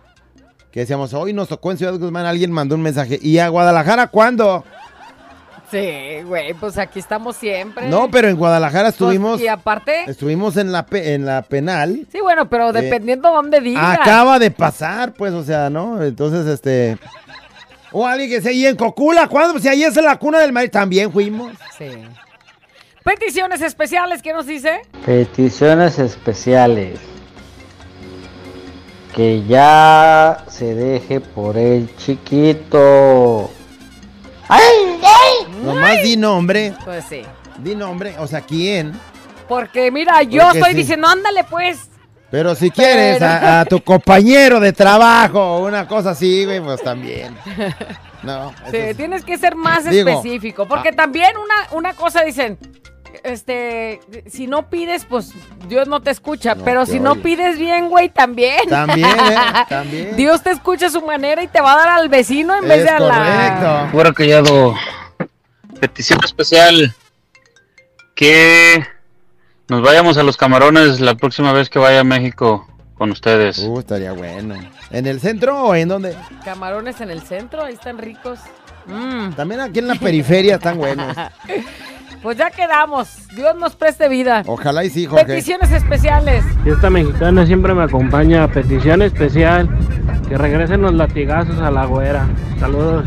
que decíamos, hoy nos tocó en Ciudad Guzmán, alguien mandó un mensaje, ¿y a Guadalajara cuándo? Sí, güey, pues aquí estamos siempre. No, pero en Guadalajara estuvimos, Pues, y aparte... estuvimos en la, pe- en la penal. Sí, bueno, pero Eh, dependiendo dónde digas. Acaba de pasar, pues, o sea, ¿no? Entonces, este... O alguien que sea, ¿y en Cocula cuándo? Pues si ahí es la cuna del maíz, también fuimos. Sí. Peticiones especiales, ¿qué nos dice? Peticiones especiales. Que ya se deje por el chiquito. Nomás di nombre. Pues sí. Di nombre, o sea, ¿quién? Porque mira, yo Porque estoy sí. diciendo, ándale pues. Pero si quieres Pero- a, a tu compañero de trabajo o una cosa así, güey, pues también. No. Sí, es- tienes que ser más Digo, específico. Porque también una, una cosa dicen, este, si no pides, pues Dios no te escucha. No pero te si no oye. pides bien, güey, también. También, ¿eh? También. Dios te escucha a su manera y te va a dar al vecino en vez de a la. Fuera callado. Petición especial. Que nos vayamos a los camarones la próxima vez que vaya a México con ustedes. Uh, estaría bueno. ¿En el centro o en dónde? Camarones en el centro, ahí están ricos. Mm. También aquí en la periferia están buenos. Pues ya quedamos. Dios nos preste vida. Ojalá y sí, Jorge. Peticiones especiales. Esta mexicana siempre me acompaña. Petición especial. Que regresen los latigazos a la güera. Saludos.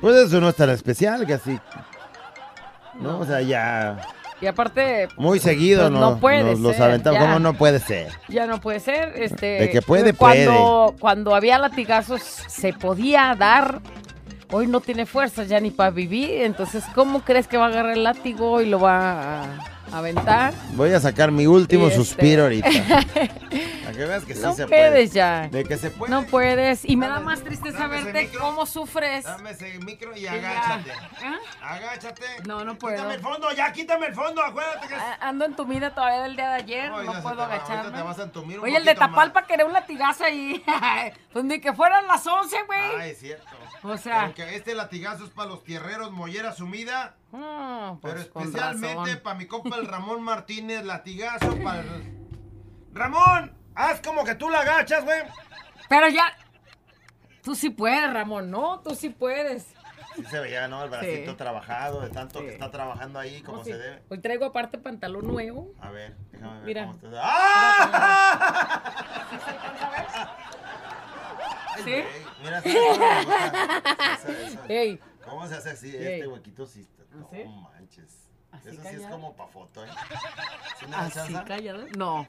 Pues eso no es tan especial, que así. No, o sea, ya Y aparte. muy seguido pues no, no puede nos los ser, aventamos. ya. ¿Cómo no puede ser? Ya no puede ser, este... De que puede, cuando, Cuando había latigazos se podía dar, hoy no tiene fuerzas ya ni para vivir, entonces ¿cómo crees que va a agarrar el látigo y lo va a aventar? Voy a sacar mi último este- suspiro ahorita. Para que veas que sí no se puedes puede. ya. De que se puede. No puedes. Y me da más tristeza verte cómo sufres. Dame ese micro y agáchate. ¿Ah? Agáchate. No, no puedo. Quítame el fondo, ya quítame el fondo, acuérdate que... A- Ando entumida todavía del día de ayer, No, puedo agacharme. te vas a entumir un Oye, el de Tapalpa quería un latigazo ahí. pues ni que fueran las 11, güey. Ah, es cierto. O sea- Aunque este latigazo es para los tierreros, mollera sumida. Mm, pero pues, con especialmente para mi compa el Ramón Martínez, latigazo para el... Ramón, haz como que tú la agachas, güey. Pero ya. Tú sí puedes, Ramón, ¿no? Tú sí puedes. Sí se veía, ¿no? El bracito Sí. trabajado, de tanto que está trabajando ahí como No, sí. se debe. Hoy traigo aparte pantalón nuevo. A ver, déjame ver Mira. cómo está. ¡Ah! ¿Sí? Mira, ¿sabes cómo me gusta? Eso, eso. Ey. ¿Cómo se hace así? Ey. Este huequito sí está. No ¿Sí? manches. Así Eso sí es como para foto, ¿eh? ¿Sí me da Así callado. No.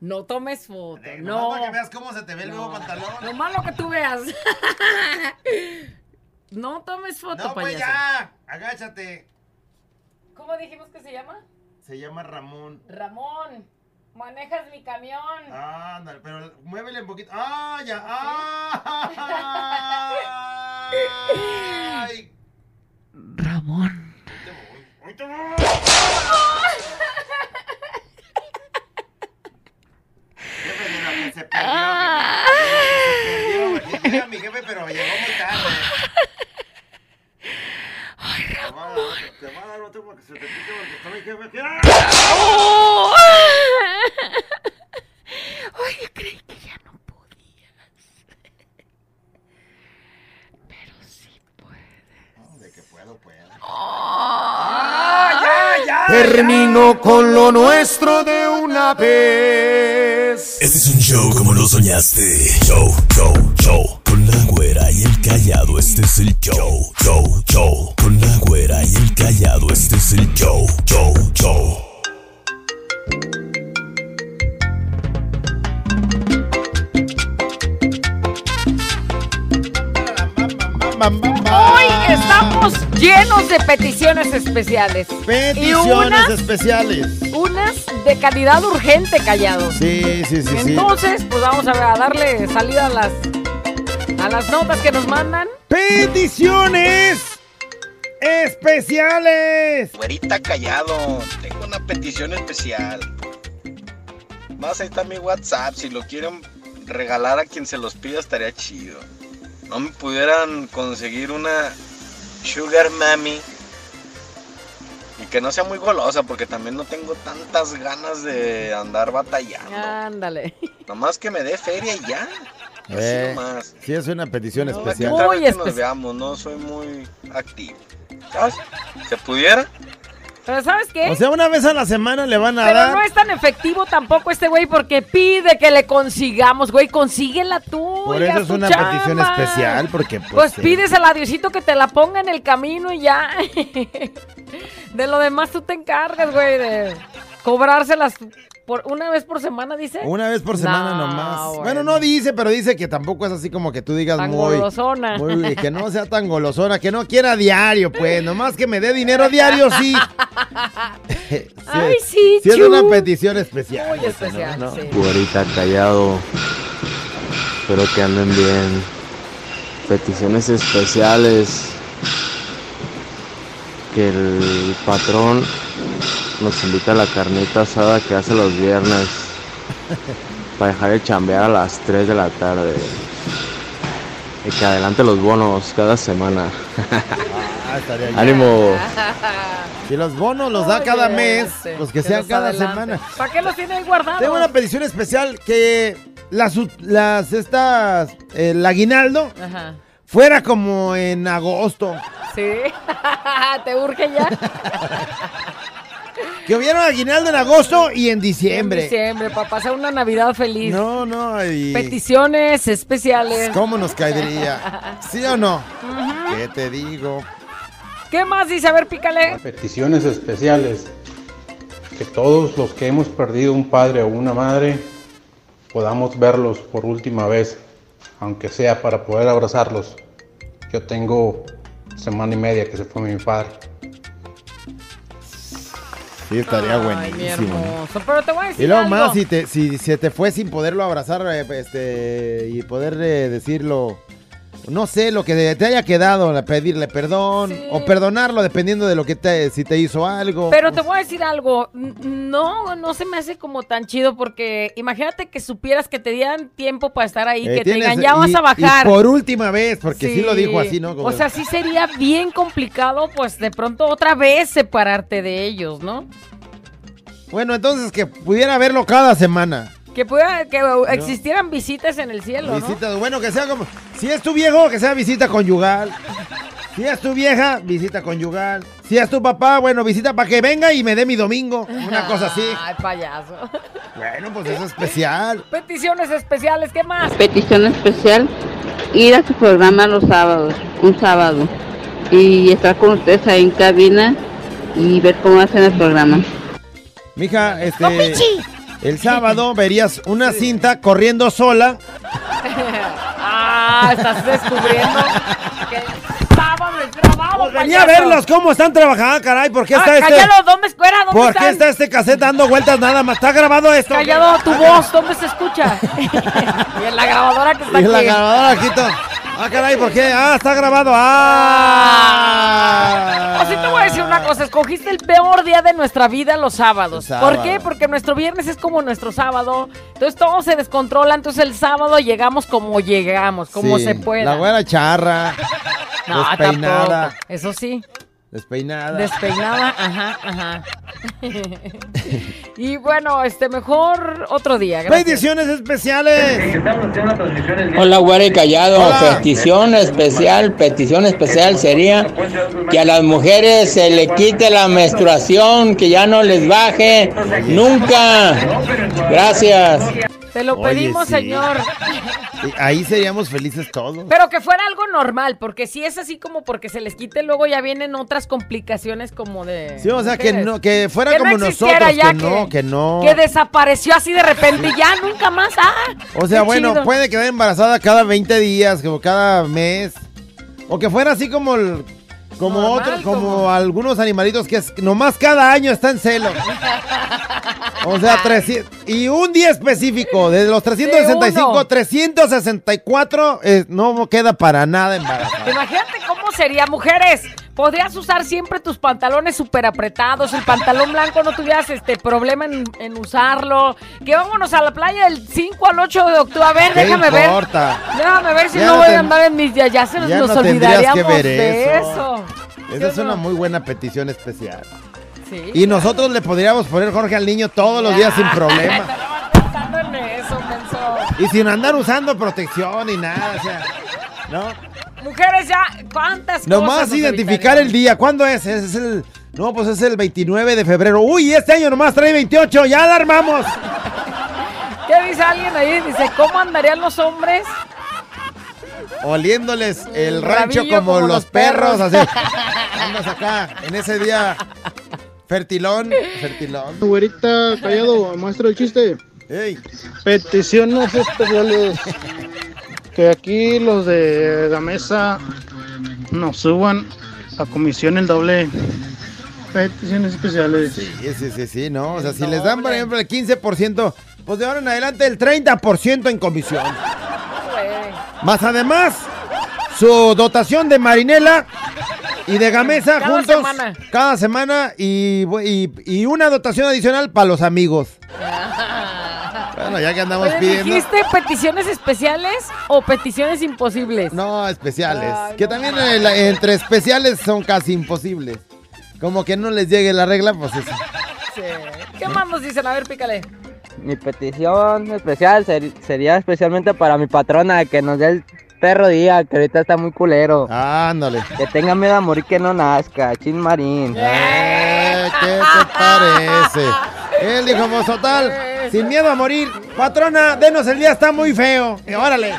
No tomes foto. No. nomás para que veas cómo se te ve el No. nuevo pantalón. Lo que tú veas. no tomes foto, No, pues payaso. ya. Agáchate. ¿Cómo dijimos que se llama? Se llama Ramón. Ramón. Manejas mi camión. Ah, ándale, pero muévele un poquito. ¡Ah, ya! ¡Ah! ¡Ay! Ramón. ¡Ahorita voy! Se perdió, lo que se perdió. Llega mi jefe, pero llegó muy tarde. Ay, Te va a dar otro, te va a dar otro porque se te pique porque está mi jefe. ¡Ah! Oye, creí que ya no podías. Pero sí puedes. De que puedo, puedo. ¡Ah, ya, ya! Termino con lo nuestro de una vez. Este es un show como lo soñaste. Show, show, show. Con la güera y el callado, este es el show. Show, show. Con la güera y el callado, este es el show. Show, show. Hoy estamos llenos de peticiones especiales. Peticiones y unas, especiales. unas de calidad urgente, callados. Sí, sí, sí, sí. Entonces, pues vamos a, ver, a darle salida a las, a las notas que nos mandan. ¡Peticiones especiales! Güerita callado, tengo una petición especial. Más ahí está mi WhatsApp, si lo quieren regalar a quien se los pida estaría chido. No me pudieran conseguir una Sugar Mami. Y que no sea muy golosa, porque también no tengo tantas ganas de andar batallando. Ándale. Nomás que me dé feria y ya. Así Eh, nomás. sí, es una petición No, la que especial. otra vez que nos especial. veamos, no soy muy activo. ¿Sabes? ¿Se pudiera? Pero ¿sabes qué? O sea, una vez a la semana le van a Pero dar. no es tan efectivo tampoco este güey porque pide que le consigamos, güey, consíguela tú. Por eso es una chamba. petición especial, porque pues. Pues eh, pídesela a Diosito que te la ponga en el camino y ya. De lo demás tú te encargas, güey, de cobrárselas por una vez por semana, dice. Una vez por semana No, nomás. bueno. Bueno, no dice, pero dice que tampoco es así como que tú digas Tan muy. golosona. muy- que no sea tan golosona, que no quiera diario, pues. Nomás que me dé dinero diario, sí. Sí, Ay, sí, Sí, es una petición especial. Muy especial, ¿no? sí. Callado. Espero que anden bien. Peticiones especiales. Que el patrón nos invita a la carnita asada que hace los viernes. Para dejar de chambear a las 3 de la tarde. Y que adelante los bonos cada semana. Ah, estaría bien. Ánimo. Si los bonos los da cada mes, pues que sean cada semana. ¿Para qué los tiene ahí guardados? Tengo una petición especial que las, estas, el aguinaldo Ajá. fuera como en agosto. Sí. ¿Te urge ya? Que hubiera aguinaldo en agosto y en diciembre. En diciembre, para pasar una Navidad feliz. No, no, y... Peticiones especiales. ¿Cómo nos caería? ¿Sí o no? ¿Qué te digo? ¿Qué más dice? A ver, pícale. Peticiones especiales. Que todos los que hemos perdido un padre o una madre podamos verlos por última vez, aunque sea para poder abrazarlos. Yo tengo semana y media que se fue mi padre. Sí, estaría Ay, buenísimo. Pero te voy a decir Y luego algo. más, si, te, si se te fue sin poderlo abrazar eh, este, y poder eh, decirlo, no sé, lo que te haya quedado, pedirle perdón o perdonarlo dependiendo de lo que te, si te hizo algo. Pero te voy a decir algo, no, no se me hace como tan chido porque imagínate que supieras que te dieran tiempo para estar ahí, Eh, que te digan ya vas y- a bajar. y por última vez, porque sí, lo dijo así, ¿no? Como- O sea, sí sería bien complicado, pues de pronto otra vez separarte de ellos, ¿no? Bueno, entonces que pudiera verlo cada semana. Que pueda, que existieran visitas en el cielo, ¿no? Visita, bueno, que sea como. Si es tu viejo, que sea visita conyugal. Si es tu vieja, visita conyugal. Si es tu papá, bueno, visita para que venga y me dé mi domingo. Una cosa así. Ay, payaso. Bueno, pues eso es especial. Peticiones especiales, ¿qué más? Petición especial, ir a su programa los sábados, un sábado, y estar con ustedes ahí en cabina y ver cómo hacen el programa. Mija, este. El sábado verías una cinta corriendo sola. ah, estás descubriendo que sábado es grabado, Venía a verlos cómo están trabajando, caray. ¿Por qué está Ah, este? cállalo, ¿dónde escuela? ¿Dónde ¿Por están? qué está este cassette dando vueltas nada más? ¿Está grabado esto? Callado tu voz, ¿dónde se escucha? y en la grabadora que está Y aquí. la grabadora aquí. Ah, caray, ¿por qué? Ah, está grabado. Ah. Sea, te voy a decir una cosa, escogiste el peor día de nuestra vida los sábados. ¿Por qué? Porque nuestro viernes es como nuestro sábado. Entonces todo se descontrola, entonces el sábado llegamos como llegamos, como Sí, se pueda. La güera charra. no, despeinada. tampoco. Eso sí, Despeinada. despeinada, ajá, ajá. y bueno, este mejor otro día. Gracias. Peticiones especiales. Hola, y callado. Hola. Petición especial, petición especial sería que a las mujeres se le quite la menstruación, que ya no les baje nunca. Gracias. Te lo Oye, pedimos, sí. señor. Ahí seríamos felices todos. Pero que fuera algo normal, porque si es así como porque se les quite, luego ya vienen otras complicaciones como de. Sí, o sea, que no, que fuera Que como nosotros, ya que no, que no. Que desapareció así de repente y ya nunca más. Ah, O sea, bueno, chido. puede quedar embarazada cada 20 días, como cada mes. O que fuera así como el- Como Normal, otros, como algunos animalitos que es, nomás cada año está en celo. O sea, 300, y un día específico, de los 365, uno. 364 eh, no queda para nada embarazada. Imagínate cómo sería, mujeres. Podrías usar siempre tus pantalones súper apretados, el pantalón blanco no tuvieras este problema en, en usarlo. Que vámonos a la playa del 5 al 8 de octubre. A ver, ¿Qué déjame importa? ver. Déjame ver si Ya no voy a andar en mis días. Ya se nos, Ya nos no tendrías que olvidaríamos de eso. Esa es una muy buena petición especial. Sí. Y nosotros le podríamos poner Jorge al niño todos los días sin problema. Eso. Y sin andar usando protección ni nada, o sea, ¿no? Mujeres, ya, ¿cuántas Nomás identificar el día. ¿Cuándo es? Es el. No, pues es el 29 de febrero. Uy, este año nomás trae 28. Ya la armamos. ¿Qué dice alguien ahí? Dice, ¿cómo andarían los hombres? Oliéndoles el rancho como, como los perros. perros. Así. Andas acá en ese día. Fertilón. Fertilón. Güerita, callado, maestro del chiste. Peticiones especiales. Que aquí los de la mesa nos suban a comisión el doble. Peticiones especiales. Sí, sí, sí, sí, no. O sea, si les dan, por ejemplo, el 15%, pues de ahora en adelante el 30% en comisión. Más además, su dotación de marinela y de gamesa Cada juntos semana. cada semana y, y- y una dotación adicional para los amigos. Bueno, ya que andamos Oye, pidiendo. ¿dijiste peticiones especiales o peticiones imposibles? No, especiales. que también entre especiales son casi imposibles. Como que no les llegue la regla, pues eso. ¿Qué más nos dicen? A ver, pícale. Mi petición especial ser- sería especialmente para mi patrona que nos dé el perro día, que ahorita está muy culero. Ándale. Que tenga miedo a morir que no nazca, chin marín. Eh, ¿Qué te parece? Él dijo, pues total, sin miedo a morir. Patrona, denos el día, está muy feo. Y órale.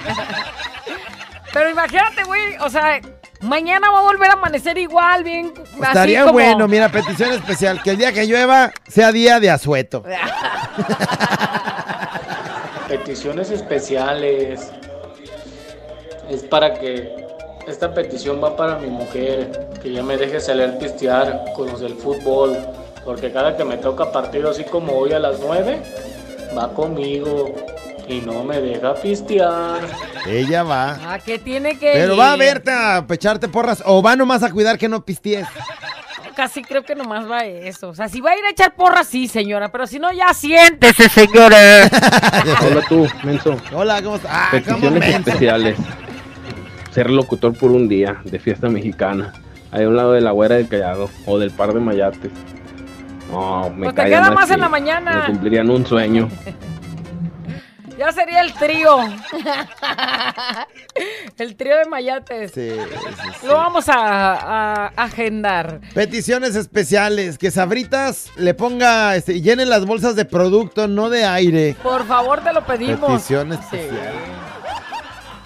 Pero imagínate, güey, o sea, mañana va a volver a amanecer igual, bien. así Estaría como- bueno, mira, petición especial, que el día que llueva sea día de asueto. Peticiones especiales. Es para que esta petición va para mi mujer, que ya me deje salir a pistear con los del fútbol, porque cada que me toca partido así como hoy a las 9, va conmigo y no me deja pistear. Ella va. Ah, que tiene que Pero ir. va a verte a pecharte porras o va nomás a cuidar que no pisties. Casi creo que nomás va eso. O sea, si va a ir a echar porras, sí, señora, pero si no, ya siéntese, señora. Hola tú, Menso. Hola, ¿cómo estás? Ah, ¿cómo Peticiones menso? especiales. Ser locutor por un día de fiesta mexicana. Ahí a un lado de la güera del Callado o del par de mayates. No, me Pues te queda más en la mañana. Me cumplirían un sueño. Ya sería el trío. el trío de mayates. Sí, sí, sí. Lo vamos a, a agendar. Peticiones especiales, que Sabritas le ponga, este, y llene las bolsas de producto, no de aire. Por favor, te lo pedimos. Petición Sí. especial.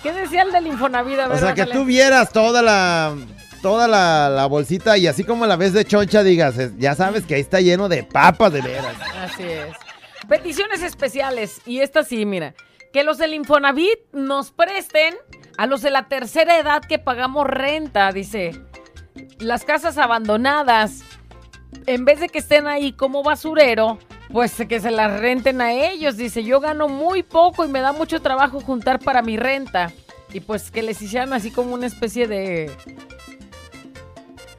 ¿Qué decía el del Infonavit? A O sea, que tú vieras toda la toda la, la bolsita y así como la ves de choncha digas, ya sabes que ahí está lleno de papas de veras. Así es. Peticiones especiales. Y esta sí, mira. Que los del Infonavit nos presten a los de la tercera edad que pagamos renta, dice. Las casas abandonadas, en vez de que estén ahí como basurero, pues que se las renten a ellos. Dice, yo gano muy poco y me da mucho trabajo juntar para mi renta. Y pues que les hicieran así como una especie de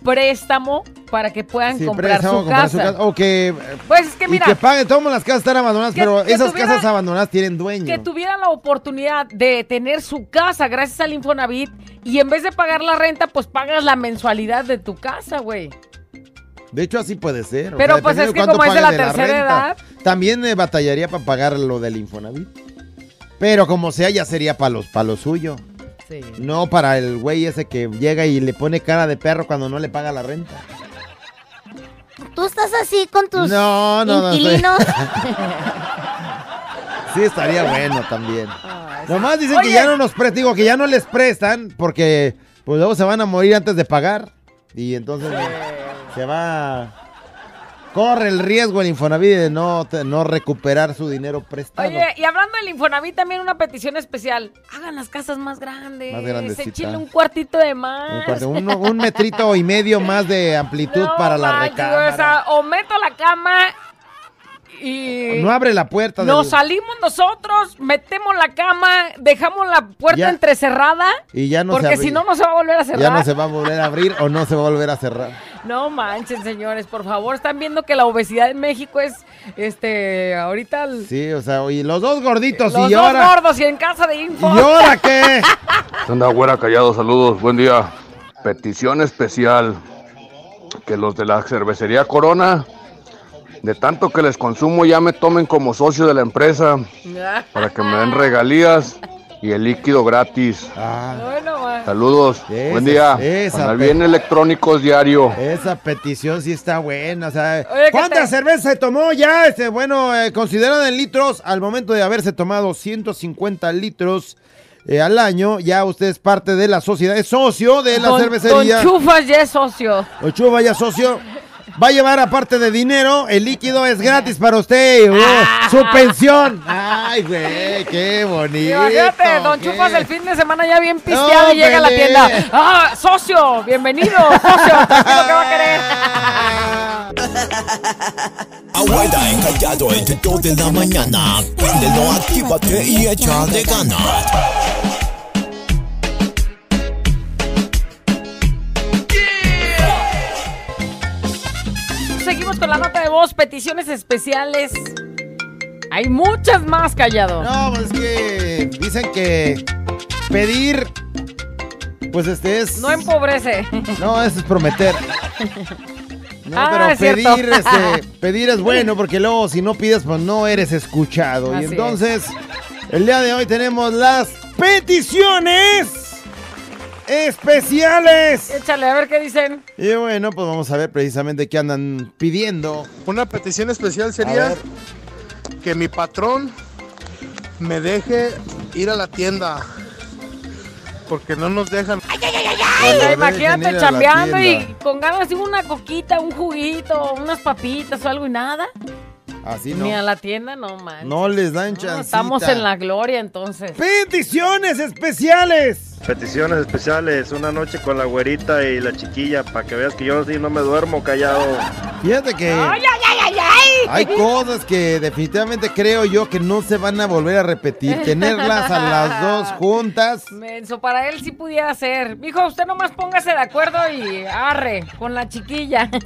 préstamo para que puedan Sí, comprar, préstamo, su, comprar casa. su casa. O que, Pues es que y mira, que paguen, todas las casas están abandonadas, Que- pero que esas tuviera- casas abandonadas tienen dueño. que tuvieran la oportunidad de tener su casa gracias al Infonavit y en vez de pagar la renta, pues pagas la mensualidad de tu casa, güey. De hecho, así puede ser. o Pero, sea, pues, es que como es de la tercera edad. También eh, batallaría para pagar lo del Infonavit. Pero como sea, ya sería para los, pa' lo suyo. Sí. No para el güey ese que llega y le pone cara de perro cuando no le paga la renta. ¿Tú estás así con tus No, no, no, estoy- inquilinos? Sí, estaría bueno también. Nomás dicen que ya no nos prestan, digo que ya no les prestan porque pues luego se van a morir antes de pagar. Y entonces se va corre el riesgo el Infonavit de no, no recuperar su dinero prestado. Oye, y hablando del Infonavit, también una petición especial. Hagan las casas más grandes. Más grandecita. Échenle un cuartito de más. un, un metrito y medio más de amplitud No para la recámara. O, sea, o meto la cama y... No abre la puerta. del- Nos salimos nosotros, metemos la cama, dejamos la puerta Ya. entrecerrada. y ya no se porque si no, no se va a volver a cerrar. Ya no se va a volver a abrir o no se va a volver a cerrar. No manchen, señores, por favor, están viendo que la obesidad en México es, este, ahorita... el- Sí, o sea, y los dos gorditos Los y dos ahora. gordos y en casa de info. ¿Y ahora qué? ¿Qué onda, güera callado? Saludos, buen día. Petición especial. Que los de la cervecería Corona, de tanto que les consumo, ya me tomen como socio de la empresa para que me den regalías y el líquido gratis. Bueno, ma. Saludos, Esa- buen día. esa bien electrónicos diario. Esa petición sí está buena, o sea, Oye, ¿qué ¿cuánta te- cerveza se tomó ya? Este, bueno, eh, considerada en litros, al momento de haberse tomado 150 litros eh, al año, ya usted es parte de la sociedad, es socio de la Don- cervecería. Don Chufas ya es socio. Ochoa, vaya socio. Va a llevar aparte de dinero, el líquido es gratis para usted. Ah. su pensión. Ay, güey, qué bonito. Imagínate, Don qué- Chufas el fin de semana ya bien pisteado No, y llega a la tienda. ¡Ah, socio! ¡Bienvenido, socio! Tranquilo que va a querer. Abuela encallado entre 2 de la mañana. Préndelo, actívate y échale ganas. Con la nota de voz, peticiones especiales. Hay muchas más, callado. No, pues es que dicen que pedir, pues este es. No empobrece. No, eso es prometer. No, Ah, pero es pedir, este, pedir es bueno porque luego si no pides, pues no eres escuchado. Así y es. entonces, el día de hoy tenemos las peticiones especiales. Échale, a ver qué dicen. Y bueno, pues vamos a ver precisamente qué andan pidiendo. Una petición especial sería que mi patrón me deje ir a la tienda. Porque no nos dejan. O sea, imagínate ir a la chambeando y con ganas de una coquita, un juguito, unas papitas o algo y nada. Así Ni a no. la tienda, no man. No les dan No, chance. estamos en la gloria entonces. Peticiones especiales. Peticiones especiales, una noche con la güerita y la chiquilla, para que veas que yo sí no me duermo callado. Fíjate que ¡Ay, ay, ay, ay, ay! hay cosas que definitivamente creo yo que no se van a volver a repetir. Tenerlas a las dos juntas. Menso, para él sí pudiera ser. Mijo, usted nomás póngase de acuerdo y arre con la chiquilla.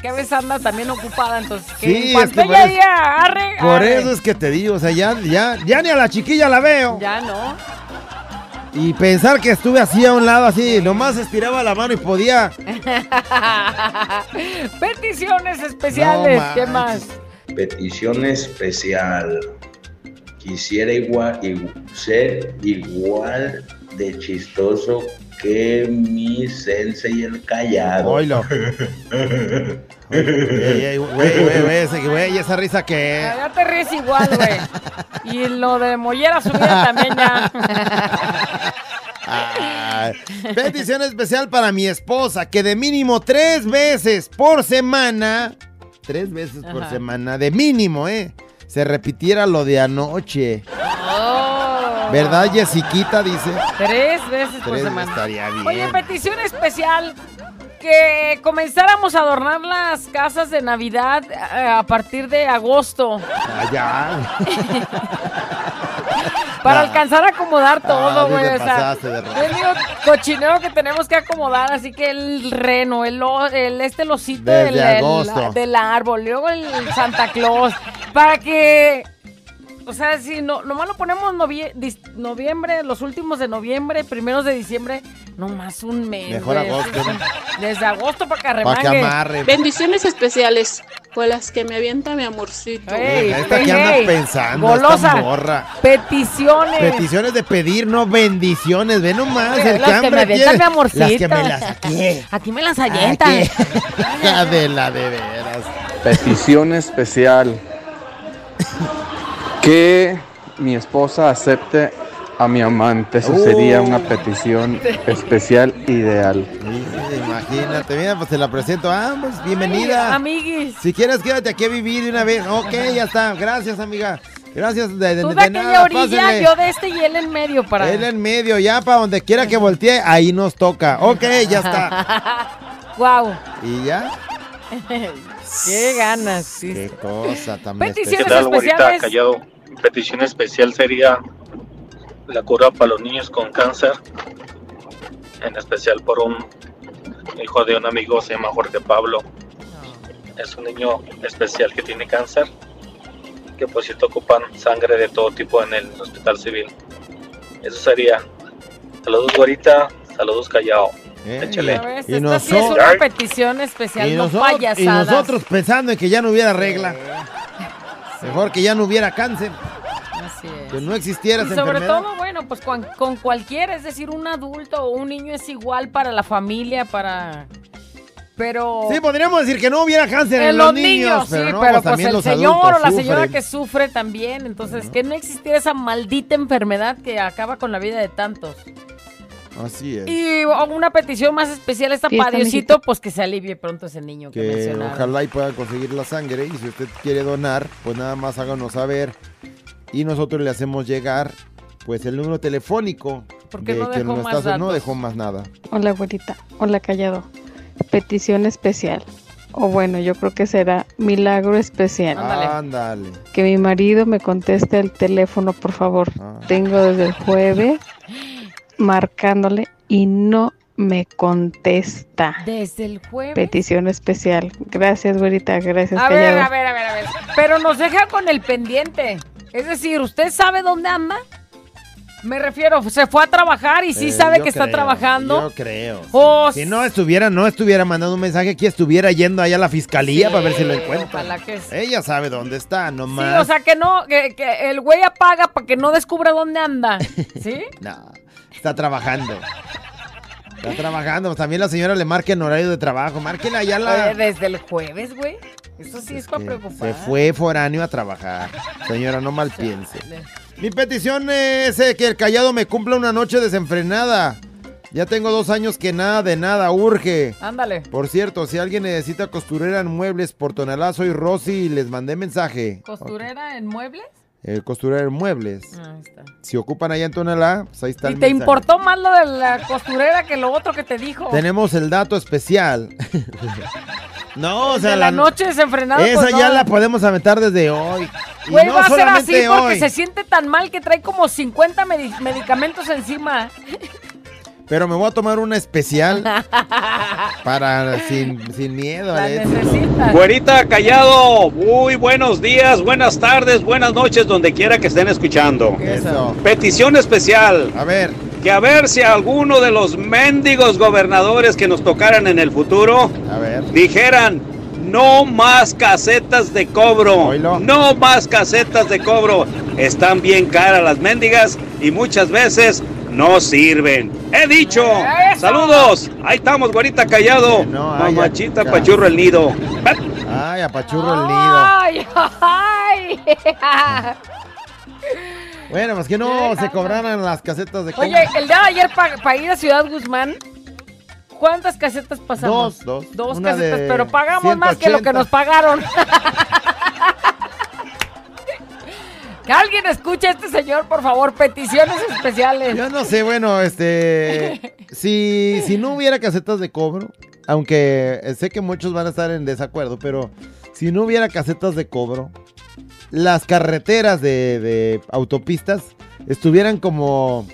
que a veces anda también ocupada, entonces. Que Sí, en es cuanto que por ella eso- diga arre, Por arre. eso es que te digo, o sea, ya, ya, ya ni a la chiquilla la veo. Ya no. Y pensar que estuve así a un lado, así, nomás estiraba la mano y podía. Peticiones especiales, No ¿qué más? Petición especial. Quisiera igual, igu- ser igual de chistoso que mi sensei el callado. Oilo. Ey, ey, Güey, güey, güey, ese- güey, esa risa que. Ya te ríes igual, güey. Y lo de mollera subida también ya. Ay, petición especial para mi esposa, que de mínimo tres veces por semana, tres veces por semana, de mínimo, ¿eh? Se repitiera lo de anoche. Oh. ¿Verdad, Jessiquita? Dice. Tres veces por Tres semana. estaría bien. Oye, petición especial. Que comenzáramos a adornar las casas de Navidad eh, a partir de agosto. Allá. Para Ah. alcanzar a acomodar Ah, todo, sí güey. te o sea, pasaste de es cochinero que tenemos que acomodar. Así que el reno, el, o- el este losito Desde del, del- agosto. del árbol, luego el Santa Claus. Para que. O sea, si no, nomás lo ponemos novie- noviembre, los últimos de noviembre, primeros de diciembre, nomás un mes. Mejor güey. agosto, ¿no? Desde agosto para que arremangue. que amarre. Bendiciones especiales, por las que me avienta mi amorcito. Ey, Esta ey, que anda ey, pensando, esta Golosa. morra. Peticiones. Peticiones de pedir, no bendiciones. Ve nomás, Oye, el las que hambre me avientan quiere. mi amorcito. Las que me las aquí. Aquí me las avientan. La de la de veras. Petición especial. Que mi esposa acepte a mi amante. Eso sería una petición especial ideal. Imagínate, mira, pues te la presento. Ah, pues bienvenida. Amiguis. Si quieres, quédate aquí a vivir de una vez. Ok, ya está. Gracias, amiga. Gracias de, de, Tú de de aquella nada, orilla, pásenle. yo de este y él en medio para. Él en medio, ya para donde quiera que voltee, ahí nos toca. Ok, ya está. Wow. Y ya. Qué ganas. sí. Qué cosa Peticiones ¿Qué tal, especiales. Callado. Petición especial sería la cura para los niños con cáncer, en especial por un hijo de un amigo, se llama Jorge Pablo. Es un niño especial que tiene cáncer, que por cierto ocupan sangre de todo tipo en el hospital civil. Eso sería. Saludos, güerita. Saludos, Callao. Échale. Ya ves, Y esta sí es nosotros- una petición especial, Y, no nosotros- y payasadas. nosotros pensando en que ya no hubiera regla. Mejor que ya no hubiera cáncer. Así es. Que no existiera Y esa sobre enfermedad. todo, bueno, pues con, con cualquiera, es decir, un adulto o un niño es igual para la familia, para... Pero... Sí, podríamos decir que no hubiera cáncer en, En los niños, sí, pero no, pero pues pues también el los señor o adultos la señora que sufre también, entonces que no existiera esa maldita enfermedad que acaba con la vida de tantos. Así es. Y una petición más especial esta Fiesta para Diosito, pues que se alivie pronto ese niño que, que ojalá y puedan conseguir la sangre y si usted quiere donar, pues nada más háganos saber y nosotros le hacemos llegar pues el número telefónico Porque de no que dejó más está- no dejó más nada. Hola, güerita. Hola, callado. Petición especial. O bueno, yo creo que será milagro especial. Ándale. Que mi marido me conteste el teléfono, por favor. Ah. Tengo desde el jueves marcándole y no me contesta. Desde el jueves. Petición especial. Gracias, güerita. Gracias, A ver, a ver, a ver, a ver. Pero nos deja con el pendiente. Es decir, ¿usted sabe dónde anda? Me refiero, se fue a trabajar y sí Eh, sabe que está trabajando. Yo creo. Si no estuviera, no estuviera mandando un mensaje aquí, estuviera yendo allá a la fiscalía para ver si lo encuentra. sí. Ella sabe dónde está, Sí, nomás. o sea que no, que, que el güey apaga para que no descubra dónde anda. ¿Sí? No, está trabajando. Está trabajando. También la señora le marca en horario de trabajo. Márquenle allá la. Oye, desde el jueves, güey. Eso sí es, para preocupar. Se fue foráneo a trabajar. Señora, no mal piense. Mi petición es eh, que el callado me cumpla una noche desenfrenada. Ya tengo dos años que nada de nada urge. Ándale. Por cierto, si alguien necesita costurera en muebles por tonelada, soy Rosy y les mandé mensaje. ¿Costurera en muebles? El costurera en muebles. Ah, ahí está. Si ocupan allá en tonelada, pues ahí está ¿Y el te mensaje. importó más lo de la costurera que lo otro que te dijo? Tenemos el dato especial. no, o sea, de la, noche desenfrenada. Esa pues, ya no. la podemos aventar desde hoy. Y Güey, no va a ser así porque hoy. se siente tan mal que trae como 50 medi- medicamentos encima. Pero me voy a tomar una especial para sin, sin miedo. La necesitas. Güerita Callado, muy buenos días, buenas tardes, buenas noches, donde quiera que estén escuchando. Eso. Petición especial. A ver. Que a ver si alguno de los mendigos gobernadores que nos tocaran en el futuro dijeran no más casetas de cobro. No más casetas de cobro. Están bien caras las mendigas y muchas veces no sirven. He dicho. Saludos. Ahí estamos, güerita callado. ay, Mamachita acá. pachurro el nido. Ay, apachurro el nido. Ay, ay. Bueno, pues que no se cobraran las casetas de Oye, el día de ayer para ir a Ciudad Guzmán, ¿cuántas casetas pasamos? Dos, dos. Dos Una casetas, pero pagamos más que lo que 180. nos pagaron. que alguien escuche a este señor, por favor, peticiones especiales. Yo no sé, bueno, este. si, si no hubiera casetas de cobro, aunque sé que muchos van a estar en desacuerdo, pero si no hubiera casetas de cobro, las carreteras de, de autopistas estuvieran como.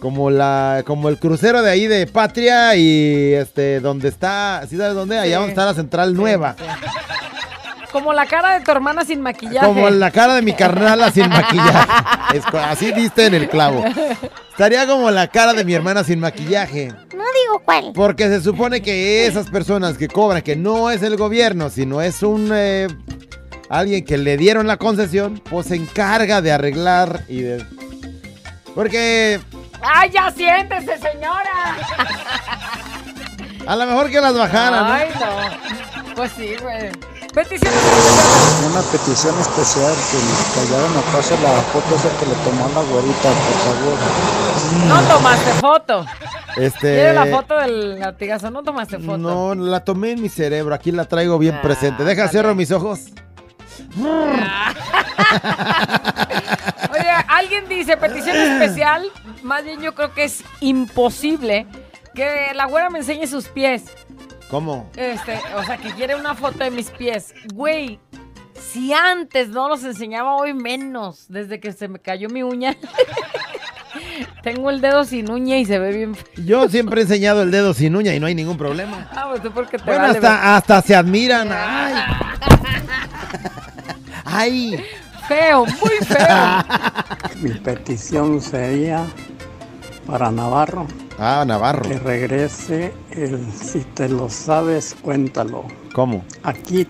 Como la, como el crucero de ahí de Patria y este, donde está, ¿sí sabes dónde? Allá Sí. donde está la central nueva. Como la cara de tu hermana sin maquillaje. Como la cara de mi carnala sin maquillaje. Así diste en el clavo. Estaría como la cara de mi hermana sin maquillaje. No digo cuál. Porque se supone que esas personas que cobran, que no es el gobierno, sino es un eh, alguien que le dieron la concesión, pues se encarga de arreglar y de. Porque ¡Ay, ya siéntese, señora! a lo mejor que las bajaran, ¿no? Ay, no. Pues sí, güey. Peticiones Una petición especial que me pase la foto esa que le tomó a la güerita, por favor. No tomaste foto. Este. La foto del latigazo. No tomaste foto. No, la tomé en mi cerebro. Aquí la traigo bien presente. Deja, cierro mis ojos. Oye, alguien dice petición especial. Más bien yo creo que es imposible que la güera me enseñe sus pies. ¿Cómo? Este, o sea, que quiere una foto de mis pies. Güey, si antes no los enseñaba, hoy menos. Desde que se me cayó mi uña. Tengo el dedo sin uña y se ve bien. feo. Yo siempre he enseñado el dedo sin uña y no hay ningún problema. Ah, pues tú porque te Bueno, vale, hasta, hasta se admiran. Ay. Ay. Feo, muy feo. Mi petición sería para Navarro. Ah, Navarro. Que regrese el si te lo sabes, cuéntalo. ¿Cómo? Aquí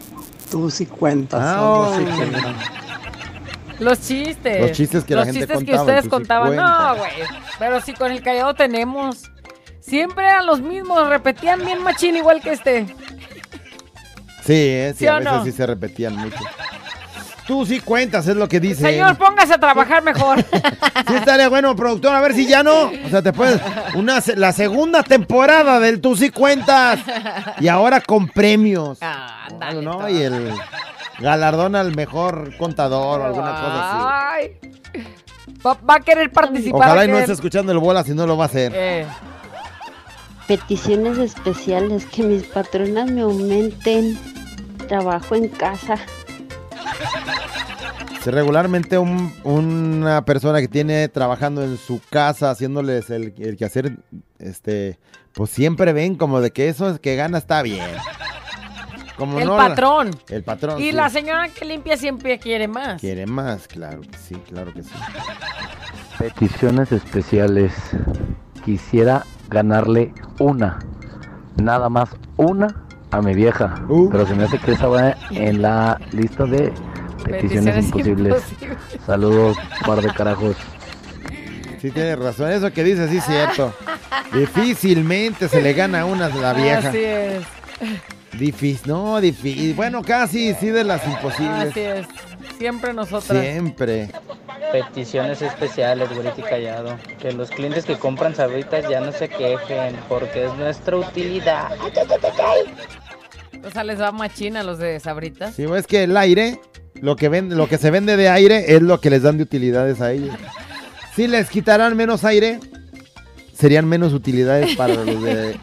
tú sí cuentas. Ah, oh. que- Los chistes. Los chistes que la gente chistes contaba, que ustedes sí contaban. no, güey. Pero sí, con el callado tenemos. Siempre eran los mismos. Repetían bien machín igual que este. Sí, eh, sí, ¿Sí a veces no? sí se repetían mucho. Tú sí cuentas, es lo que dice. Señor, él. póngase a trabajar mejor. Sí estaría bueno, productor, a ver si ya no. O sea, te puedes. Una, la segunda temporada del Tú sí cuentas. Y ahora con premios. Ah, ¿no? ¿no? Y el galardón al mejor contador o alguna cosa así. Ay. Va, va a querer participar. Ojalá y no esté escuchando el bola si no lo va a hacer. Eh, Peticiones especiales que mis patronas me aumenten trabajo en casa. Si regularmente un- una persona que tiene trabajando en su casa haciéndoles el, el quehacer, este, pues siempre ven como de que eso es que gana está bien. Como el no la- patrón. el patrón. Y sí. la señora que limpia siempre quiere más. Quiere más, claro que sí, claro que sí. Peticiones especiales. Quisiera ganarle una, nada más una a mi vieja. Uh. Pero se me hace que esa va en la lista de peticiones, Peticiones imposibles. imposibles. Saludos, par de carajos. Sí tiene razón, eso que dice sí es cierto. Difícilmente se le gana una a la vieja. Así es. Difícil, no, difícil. Bueno, casi, sí de las imposibles. Así es. Siempre nosotras. Siempre. Peticiones especiales, güerito y callado. Que los clientes que compran sabritas ya no se quejen, porque es nuestra utilidad. O sea, les va machina a los de Sabritas. Sí, es que el aire, lo que, vende, lo que se vende de aire es lo que les dan de utilidades a ellos. Si les quitaran menos aire, serían menos utilidades para los de...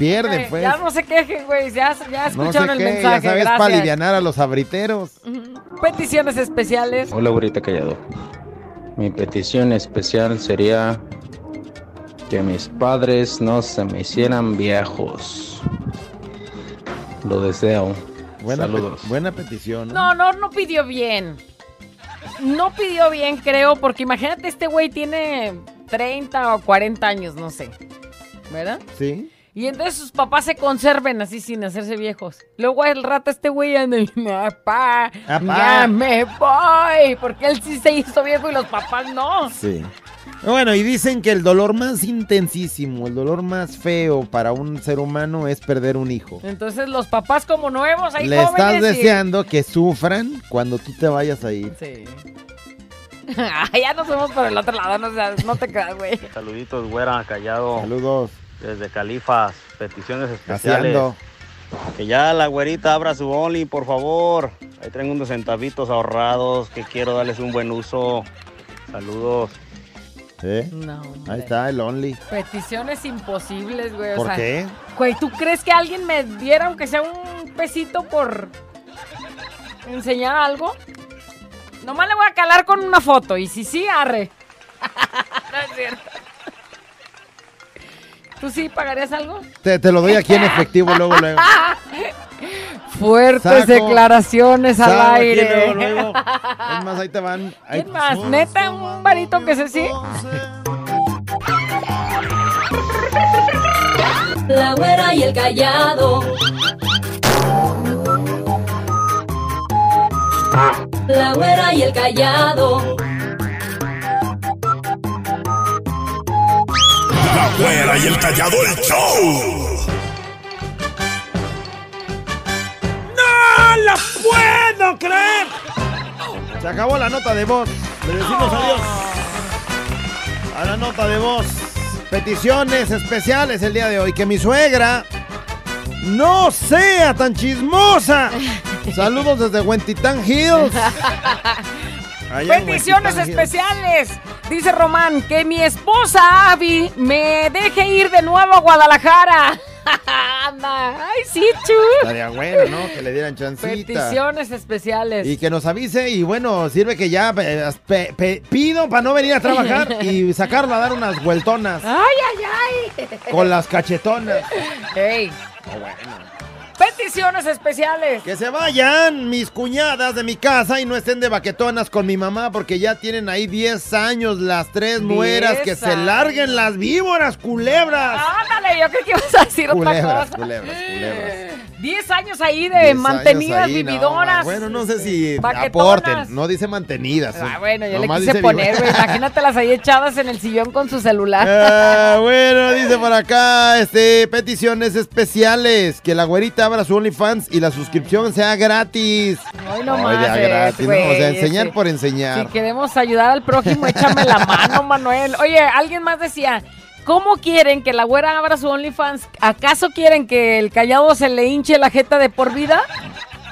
Pierden, pues. Ya no se quejen, güey. Ya, ya No sé escucharon el qué, mensaje. ya sabes, para alivianar a los abriteros. Peticiones especiales. Hola, güerita callado. Mi petición especial sería que mis padres no se me hicieran viejos. Lo deseo. Buena, pe- Saludos. buena petición. ¿no? No, no, no pidió bien. No pidió bien, creo, porque imagínate, este güey tiene 30 o 40 años, no sé. ¿Verdad? Sí. Y entonces sus papás se conserven así sin hacerse viejos. Luego el rato este güey anda y, papá, Apá. ya me voy. Porque él sí se hizo viejo y los papás no. Sí. Bueno, y dicen que el dolor más intensísimo, el dolor más feo para un ser humano es perder un hijo. Entonces los papás como nuevos, ahí Le jóvenes estás y- deseando que sufran cuando tú te vayas a ir. Sí. ya nos fuimos por el otro lado, no te creas, güey. Saluditos, güera, callado. Saludos. Desde Califas, peticiones especiales. Que ya la güerita abra su Only, por favor. Ahí tengo unos centavitos ahorrados que quiero darles un buen uso. Saludos. ¿Eh? No, Ahí está el Only. Peticiones imposibles, güey. o ¿Por sea, qué? Güey, ¿tú crees que alguien me diera, aunque sea un pesito por enseñar algo? Nomás le voy a calar con una foto y si sí, arre. no es cierto. ¿Tú sí pagarías algo? Te, te lo doy aquí en efectivo luego, luego. Fuertes Saco. declaraciones al Saco aquí aire. luego, luego. Es más, ahí te van. ahí- ¿Quién más? ¿Neta un varito que se sí? La güera y el callado. La güera y el callado. La güera y el callado, el show. ¡No lo puedo creer! Se acabó la nota de voz. Le decimos adiós a la nota de voz. Peticiones especiales el día de hoy. Que mi suegra no sea tan chismosa. Saludos desde Huentitán Hills. Allá Peticiones especiales. Dice Román que mi esposa Abby me deje ir de nuevo a Guadalajara. Anda. Ay, sí, chu. Estaría bueno, ¿no? Que le dieran chancita. Peticiones especiales. Y que nos avise y bueno, sirve que ya pe- pe- pido para no venir a trabajar y sacarla a dar unas vueltonas Ay, ay, ay. con las cachetonas. Ey. bueno. Peticiones especiales. Que se vayan mis cuñadas de mi casa y no estén de baquetonas con mi mamá porque ya tienen ahí 10 años las tres nueras. Que se años. larguen las víboras, culebras. Ándale, yo creo que ibas a decir otra Culebras, cosa. culebras, culebras. 10 años ahí 10 de mantenidas ahí, no, vividoras. bueno, no sé si Baquetonas. aporten, no dice mantenidas. Ah, bueno, yo Nomás le quise poner, güey. Imagínatelas ahí echadas en el sillón con su celular. Ah, bueno, dice por acá, este, peticiones especiales, que la güerita abra su OnlyFans y la suscripción sea gratis. Hoy no Ay, ya ¿no? O sea, enseñar por Si enseñar. queremos ayudar al prójimo, échame la mano, Manuel. Oye, alguien más decía, ¿cómo quieren que la güera abra su OnlyFans? ¿Acaso quieren que el callado se le hinche la jeta de por vida?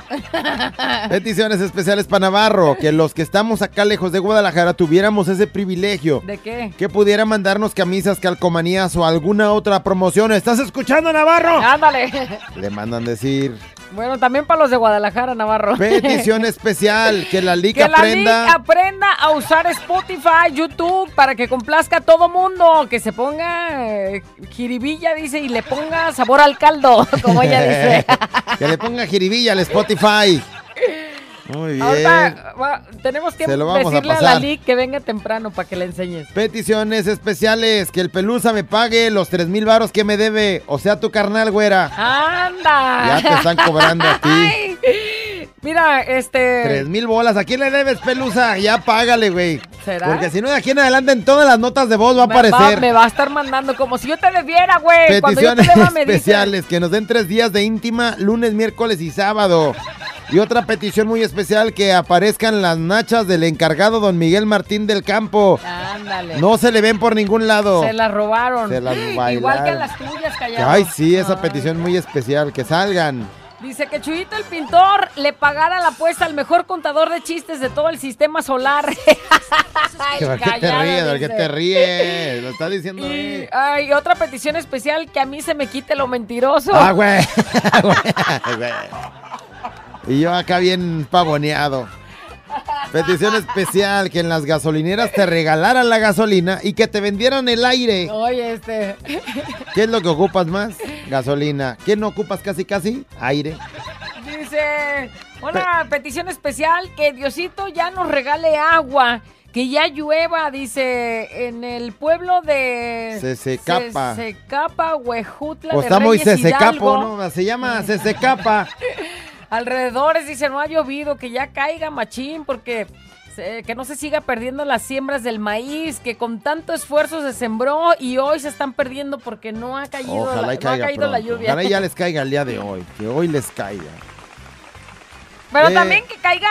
Peticiones especiales para Navarro, que los que estamos acá lejos de Guadalajara tuviéramos ese privilegio. ¿De qué? Que pudiera mandarnos camisas, calcomanías o alguna otra promoción. ¿Estás escuchando, Navarro? Ándale. Le mandan decir. Bueno, también para los de Guadalajara, Navarro. Petición especial, que la liga Que la aprenda. Lic aprenda a usar Spotify, YouTube, para que complazca a todo mundo. Que se ponga eh, jiribilla, dice, y le ponga sabor al caldo, como ella dice. que le ponga jiribilla al Spotify. Muy bien. Ahorita va- tenemos que vamos a decirle a, la. Lic que venga temprano para que le enseñes. Peticiones especiales, que el pelusa me pague los tres mil varos que me debe. O sea, tu carnal, güera. ¡Anda! Ya te están cobrando a ti. Ay, Mira, este... Tres mil bolas. ¿A quién le debes, pelusa? Ya págale, güey. ¿Será? Porque si no, de aquí en adelante en todas las notas de voz va a me va, aparecer. me va a estar mandando como si yo te debiera, güey. Cuando yo te Peticiones deba me especiales, que nos den tres días de íntima, lunes, miércoles y sábado. Y otra petición muy especial, que aparezcan las nachas del encargado don Miguel Martín del Campo. Ándale. No se le ven por ningún lado. Se las robaron. Se las Igual bailaron. que a las tuyas, callado. Ay, sí, esa petición muy especial, que salgan. Dice que Chuyito el pintor le pagara la apuesta al mejor contador de chistes de todo el sistema solar. Ay, ¿Por qué te ríes? ¿Por qué te ríes? Lo está diciendo Y, ay, otra petición especial que a mí se me quite lo mentiroso. Ah, güey. Y yo acá bien pavoneado. Petición especial, que en las gasolineras te regalaran la gasolina y que te vendieran el aire. Oye, este. ¿Qué es lo que ocupas más? Gasolina. ¿Qué no ocupas casi casi? Aire. Dice, una petición especial que Diosito ya nos regale agua, que ya llueva, dice, en el pueblo de Sesecapa. Sesecapa, Huejutla Pues de está muy Reyes sesecapo, Hidalgo. ¿no? Se llama Sesecapa. Alrededores, dice, no ha llovido, que ya caiga machín, porque que no se siga perdiendo las siembras del maíz, que con tanto esfuerzo se sembró y hoy se están perdiendo porque no ha caído, Ojalá la, no ha caído la lluvia. Ojalá ya les caiga el día de hoy. Que hoy les caiga. Pero Eh. también que caiga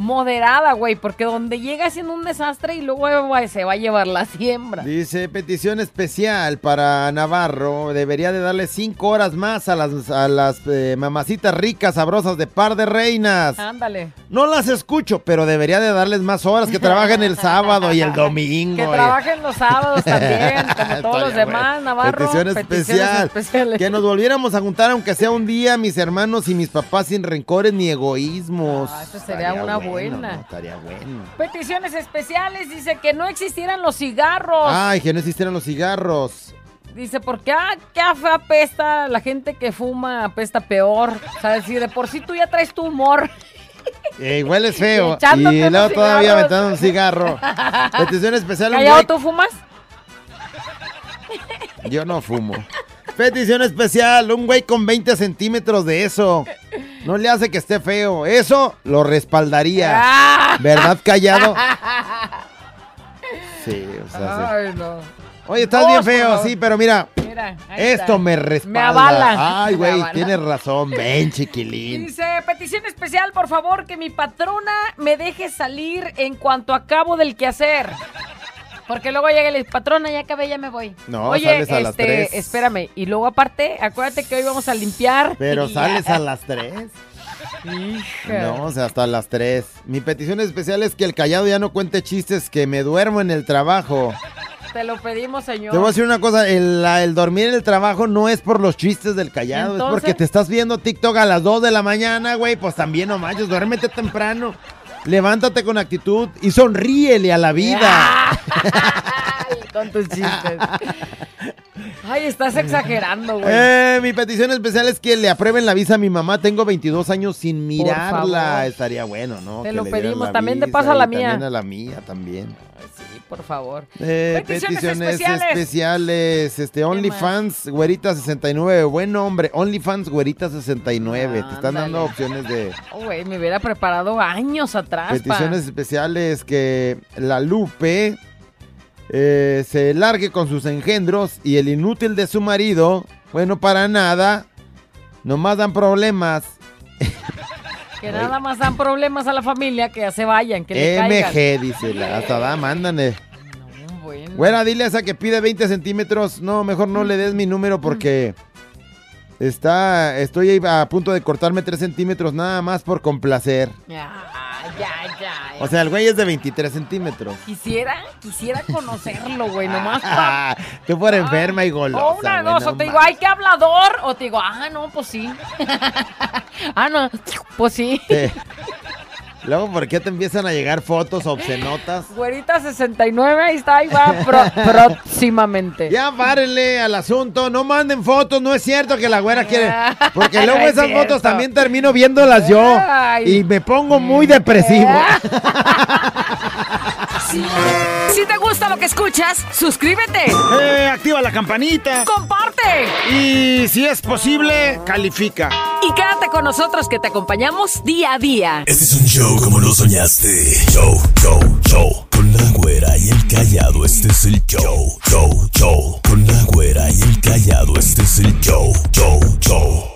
moderada, güey, porque donde llega siendo un desastre y luego güey, se va a llevar la siembra. Dice petición especial para Navarro. Debería de darle cinco horas más a las, a las eh, mamacitas ricas, sabrosas de par de reinas. Ándale. No las escucho, pero debería de darles más horas que trabajen el sábado y el domingo. Que trabajen los sábados también, como todos los demás, bueno. Navarro. Petición peticiones especial. especiales. Que nos volviéramos a juntar, aunque sea un día, mis hermanos y mis papás, sin rencores ni egoísmos. Ah, eso sería Estaría una bueno, buena. ¿no? Estaría bueno. Peticiones especiales, dice que no existieran los cigarros. Ay, que no existieran los cigarros. Dice, porque ah, qué apesta la gente que fuma, apesta peor. O sea, si de por sí tú ya traes tu humor. Eh, igual es feo. echándote Y luego todavía aventando un cigarro. Petición especial. ¿Callado tú fumas? Yo no fumo. Petición especial. Un güey con 20 centímetros de eso. No le hace que esté feo. Eso lo respaldaría. ¿Verdad, callado? Sí, o sea, sí. Ay, no. Oye, estás bien feo, sí, pero mira, Mira, Esto está. me respalda. avala. Ay, Me güey, tienes razón. Ven, chiquilín. Dice, petición especial, por favor, que mi patrona me deje salir en cuanto acabo del quehacer. Porque luego llega el patrona, ya acabé, ya me voy. No, Oye, sales a las este, tres. espérame. Y luego aparte, acuérdate que hoy vamos a limpiar. Pero sales ya. a las 3. Hija. No, o sea, hasta las 3. Mi petición especial es que el callado ya no cuente chistes, que me duermo en el trabajo. Te lo pedimos, señor. Te voy a decir una cosa, el, dormir en el trabajo no es por los chistes del callado, es porque te estás viendo TikTok a las 2 de la mañana, güey, pues también no manches, duérmete temprano. Levántate con actitud y sonríele a la vida. Ay, con tus chistes. Ay, estás exagerando, güey. Eh, mi petición especial es que le aprueben la visa a mi mamá. Tengo 22 años sin mirarla. Estaría bueno, ¿no? Te Que lo pedimos. También de visa paso a y la mía. También a la mía, también. Por favor. Eh, Peticiones peticiones, especiales. especiales. Este, OnlyFans, güerita 69. Buen nombre. OnlyFans, güerita 69. Te están dando opciones de Oh, güey, me hubiera preparado años atrás. pa. peticiones especiales. Que la Lupe eh, se largue con sus engendros y el inútil de su marido, bueno, para nada. Nomás dan problemas. Que nada más dan problemas a la familia, que ya se vayan, que le caigan. MG, dice la hasta da, mándale. Bueno. Güera, dile a esa que pide 20 centímetros. No, mejor no le des mi número porque está, estoy a punto de cortarme 3 centímetros nada más por complacer. Ya, ya, ya. O sea, el güey es de 23 centímetros. Quisiera, quisiera conocerlo, güey, nomás pa- Tú por enferma y golosa. O una dos, o te digo, ay, qué hablador, o te digo, ah, no, pues sí. ah, no, pues sí. mames. Luego, ¿por qué te empiezan a llegar fotos obscenotas? Güerita 69, ahí está, ahí va pro- próximamente. Ya párenle al asunto, no manden fotos, no es cierto que la güera quiere. Porque No luego es esas fotos también termino viéndolas yo. Ay. Y me pongo muy depresivo. Si te gusta lo que escuchas, suscríbete. Eh, activa la campanita. Comparte. Y si es posible, califica. Y quédate con nosotros que te acompañamos día a día. Este es un show como lo soñaste. Show, show, show. Con la güera y el callado, este es el show. Show, show. Con la güera y el callado, este es el show. Show, show.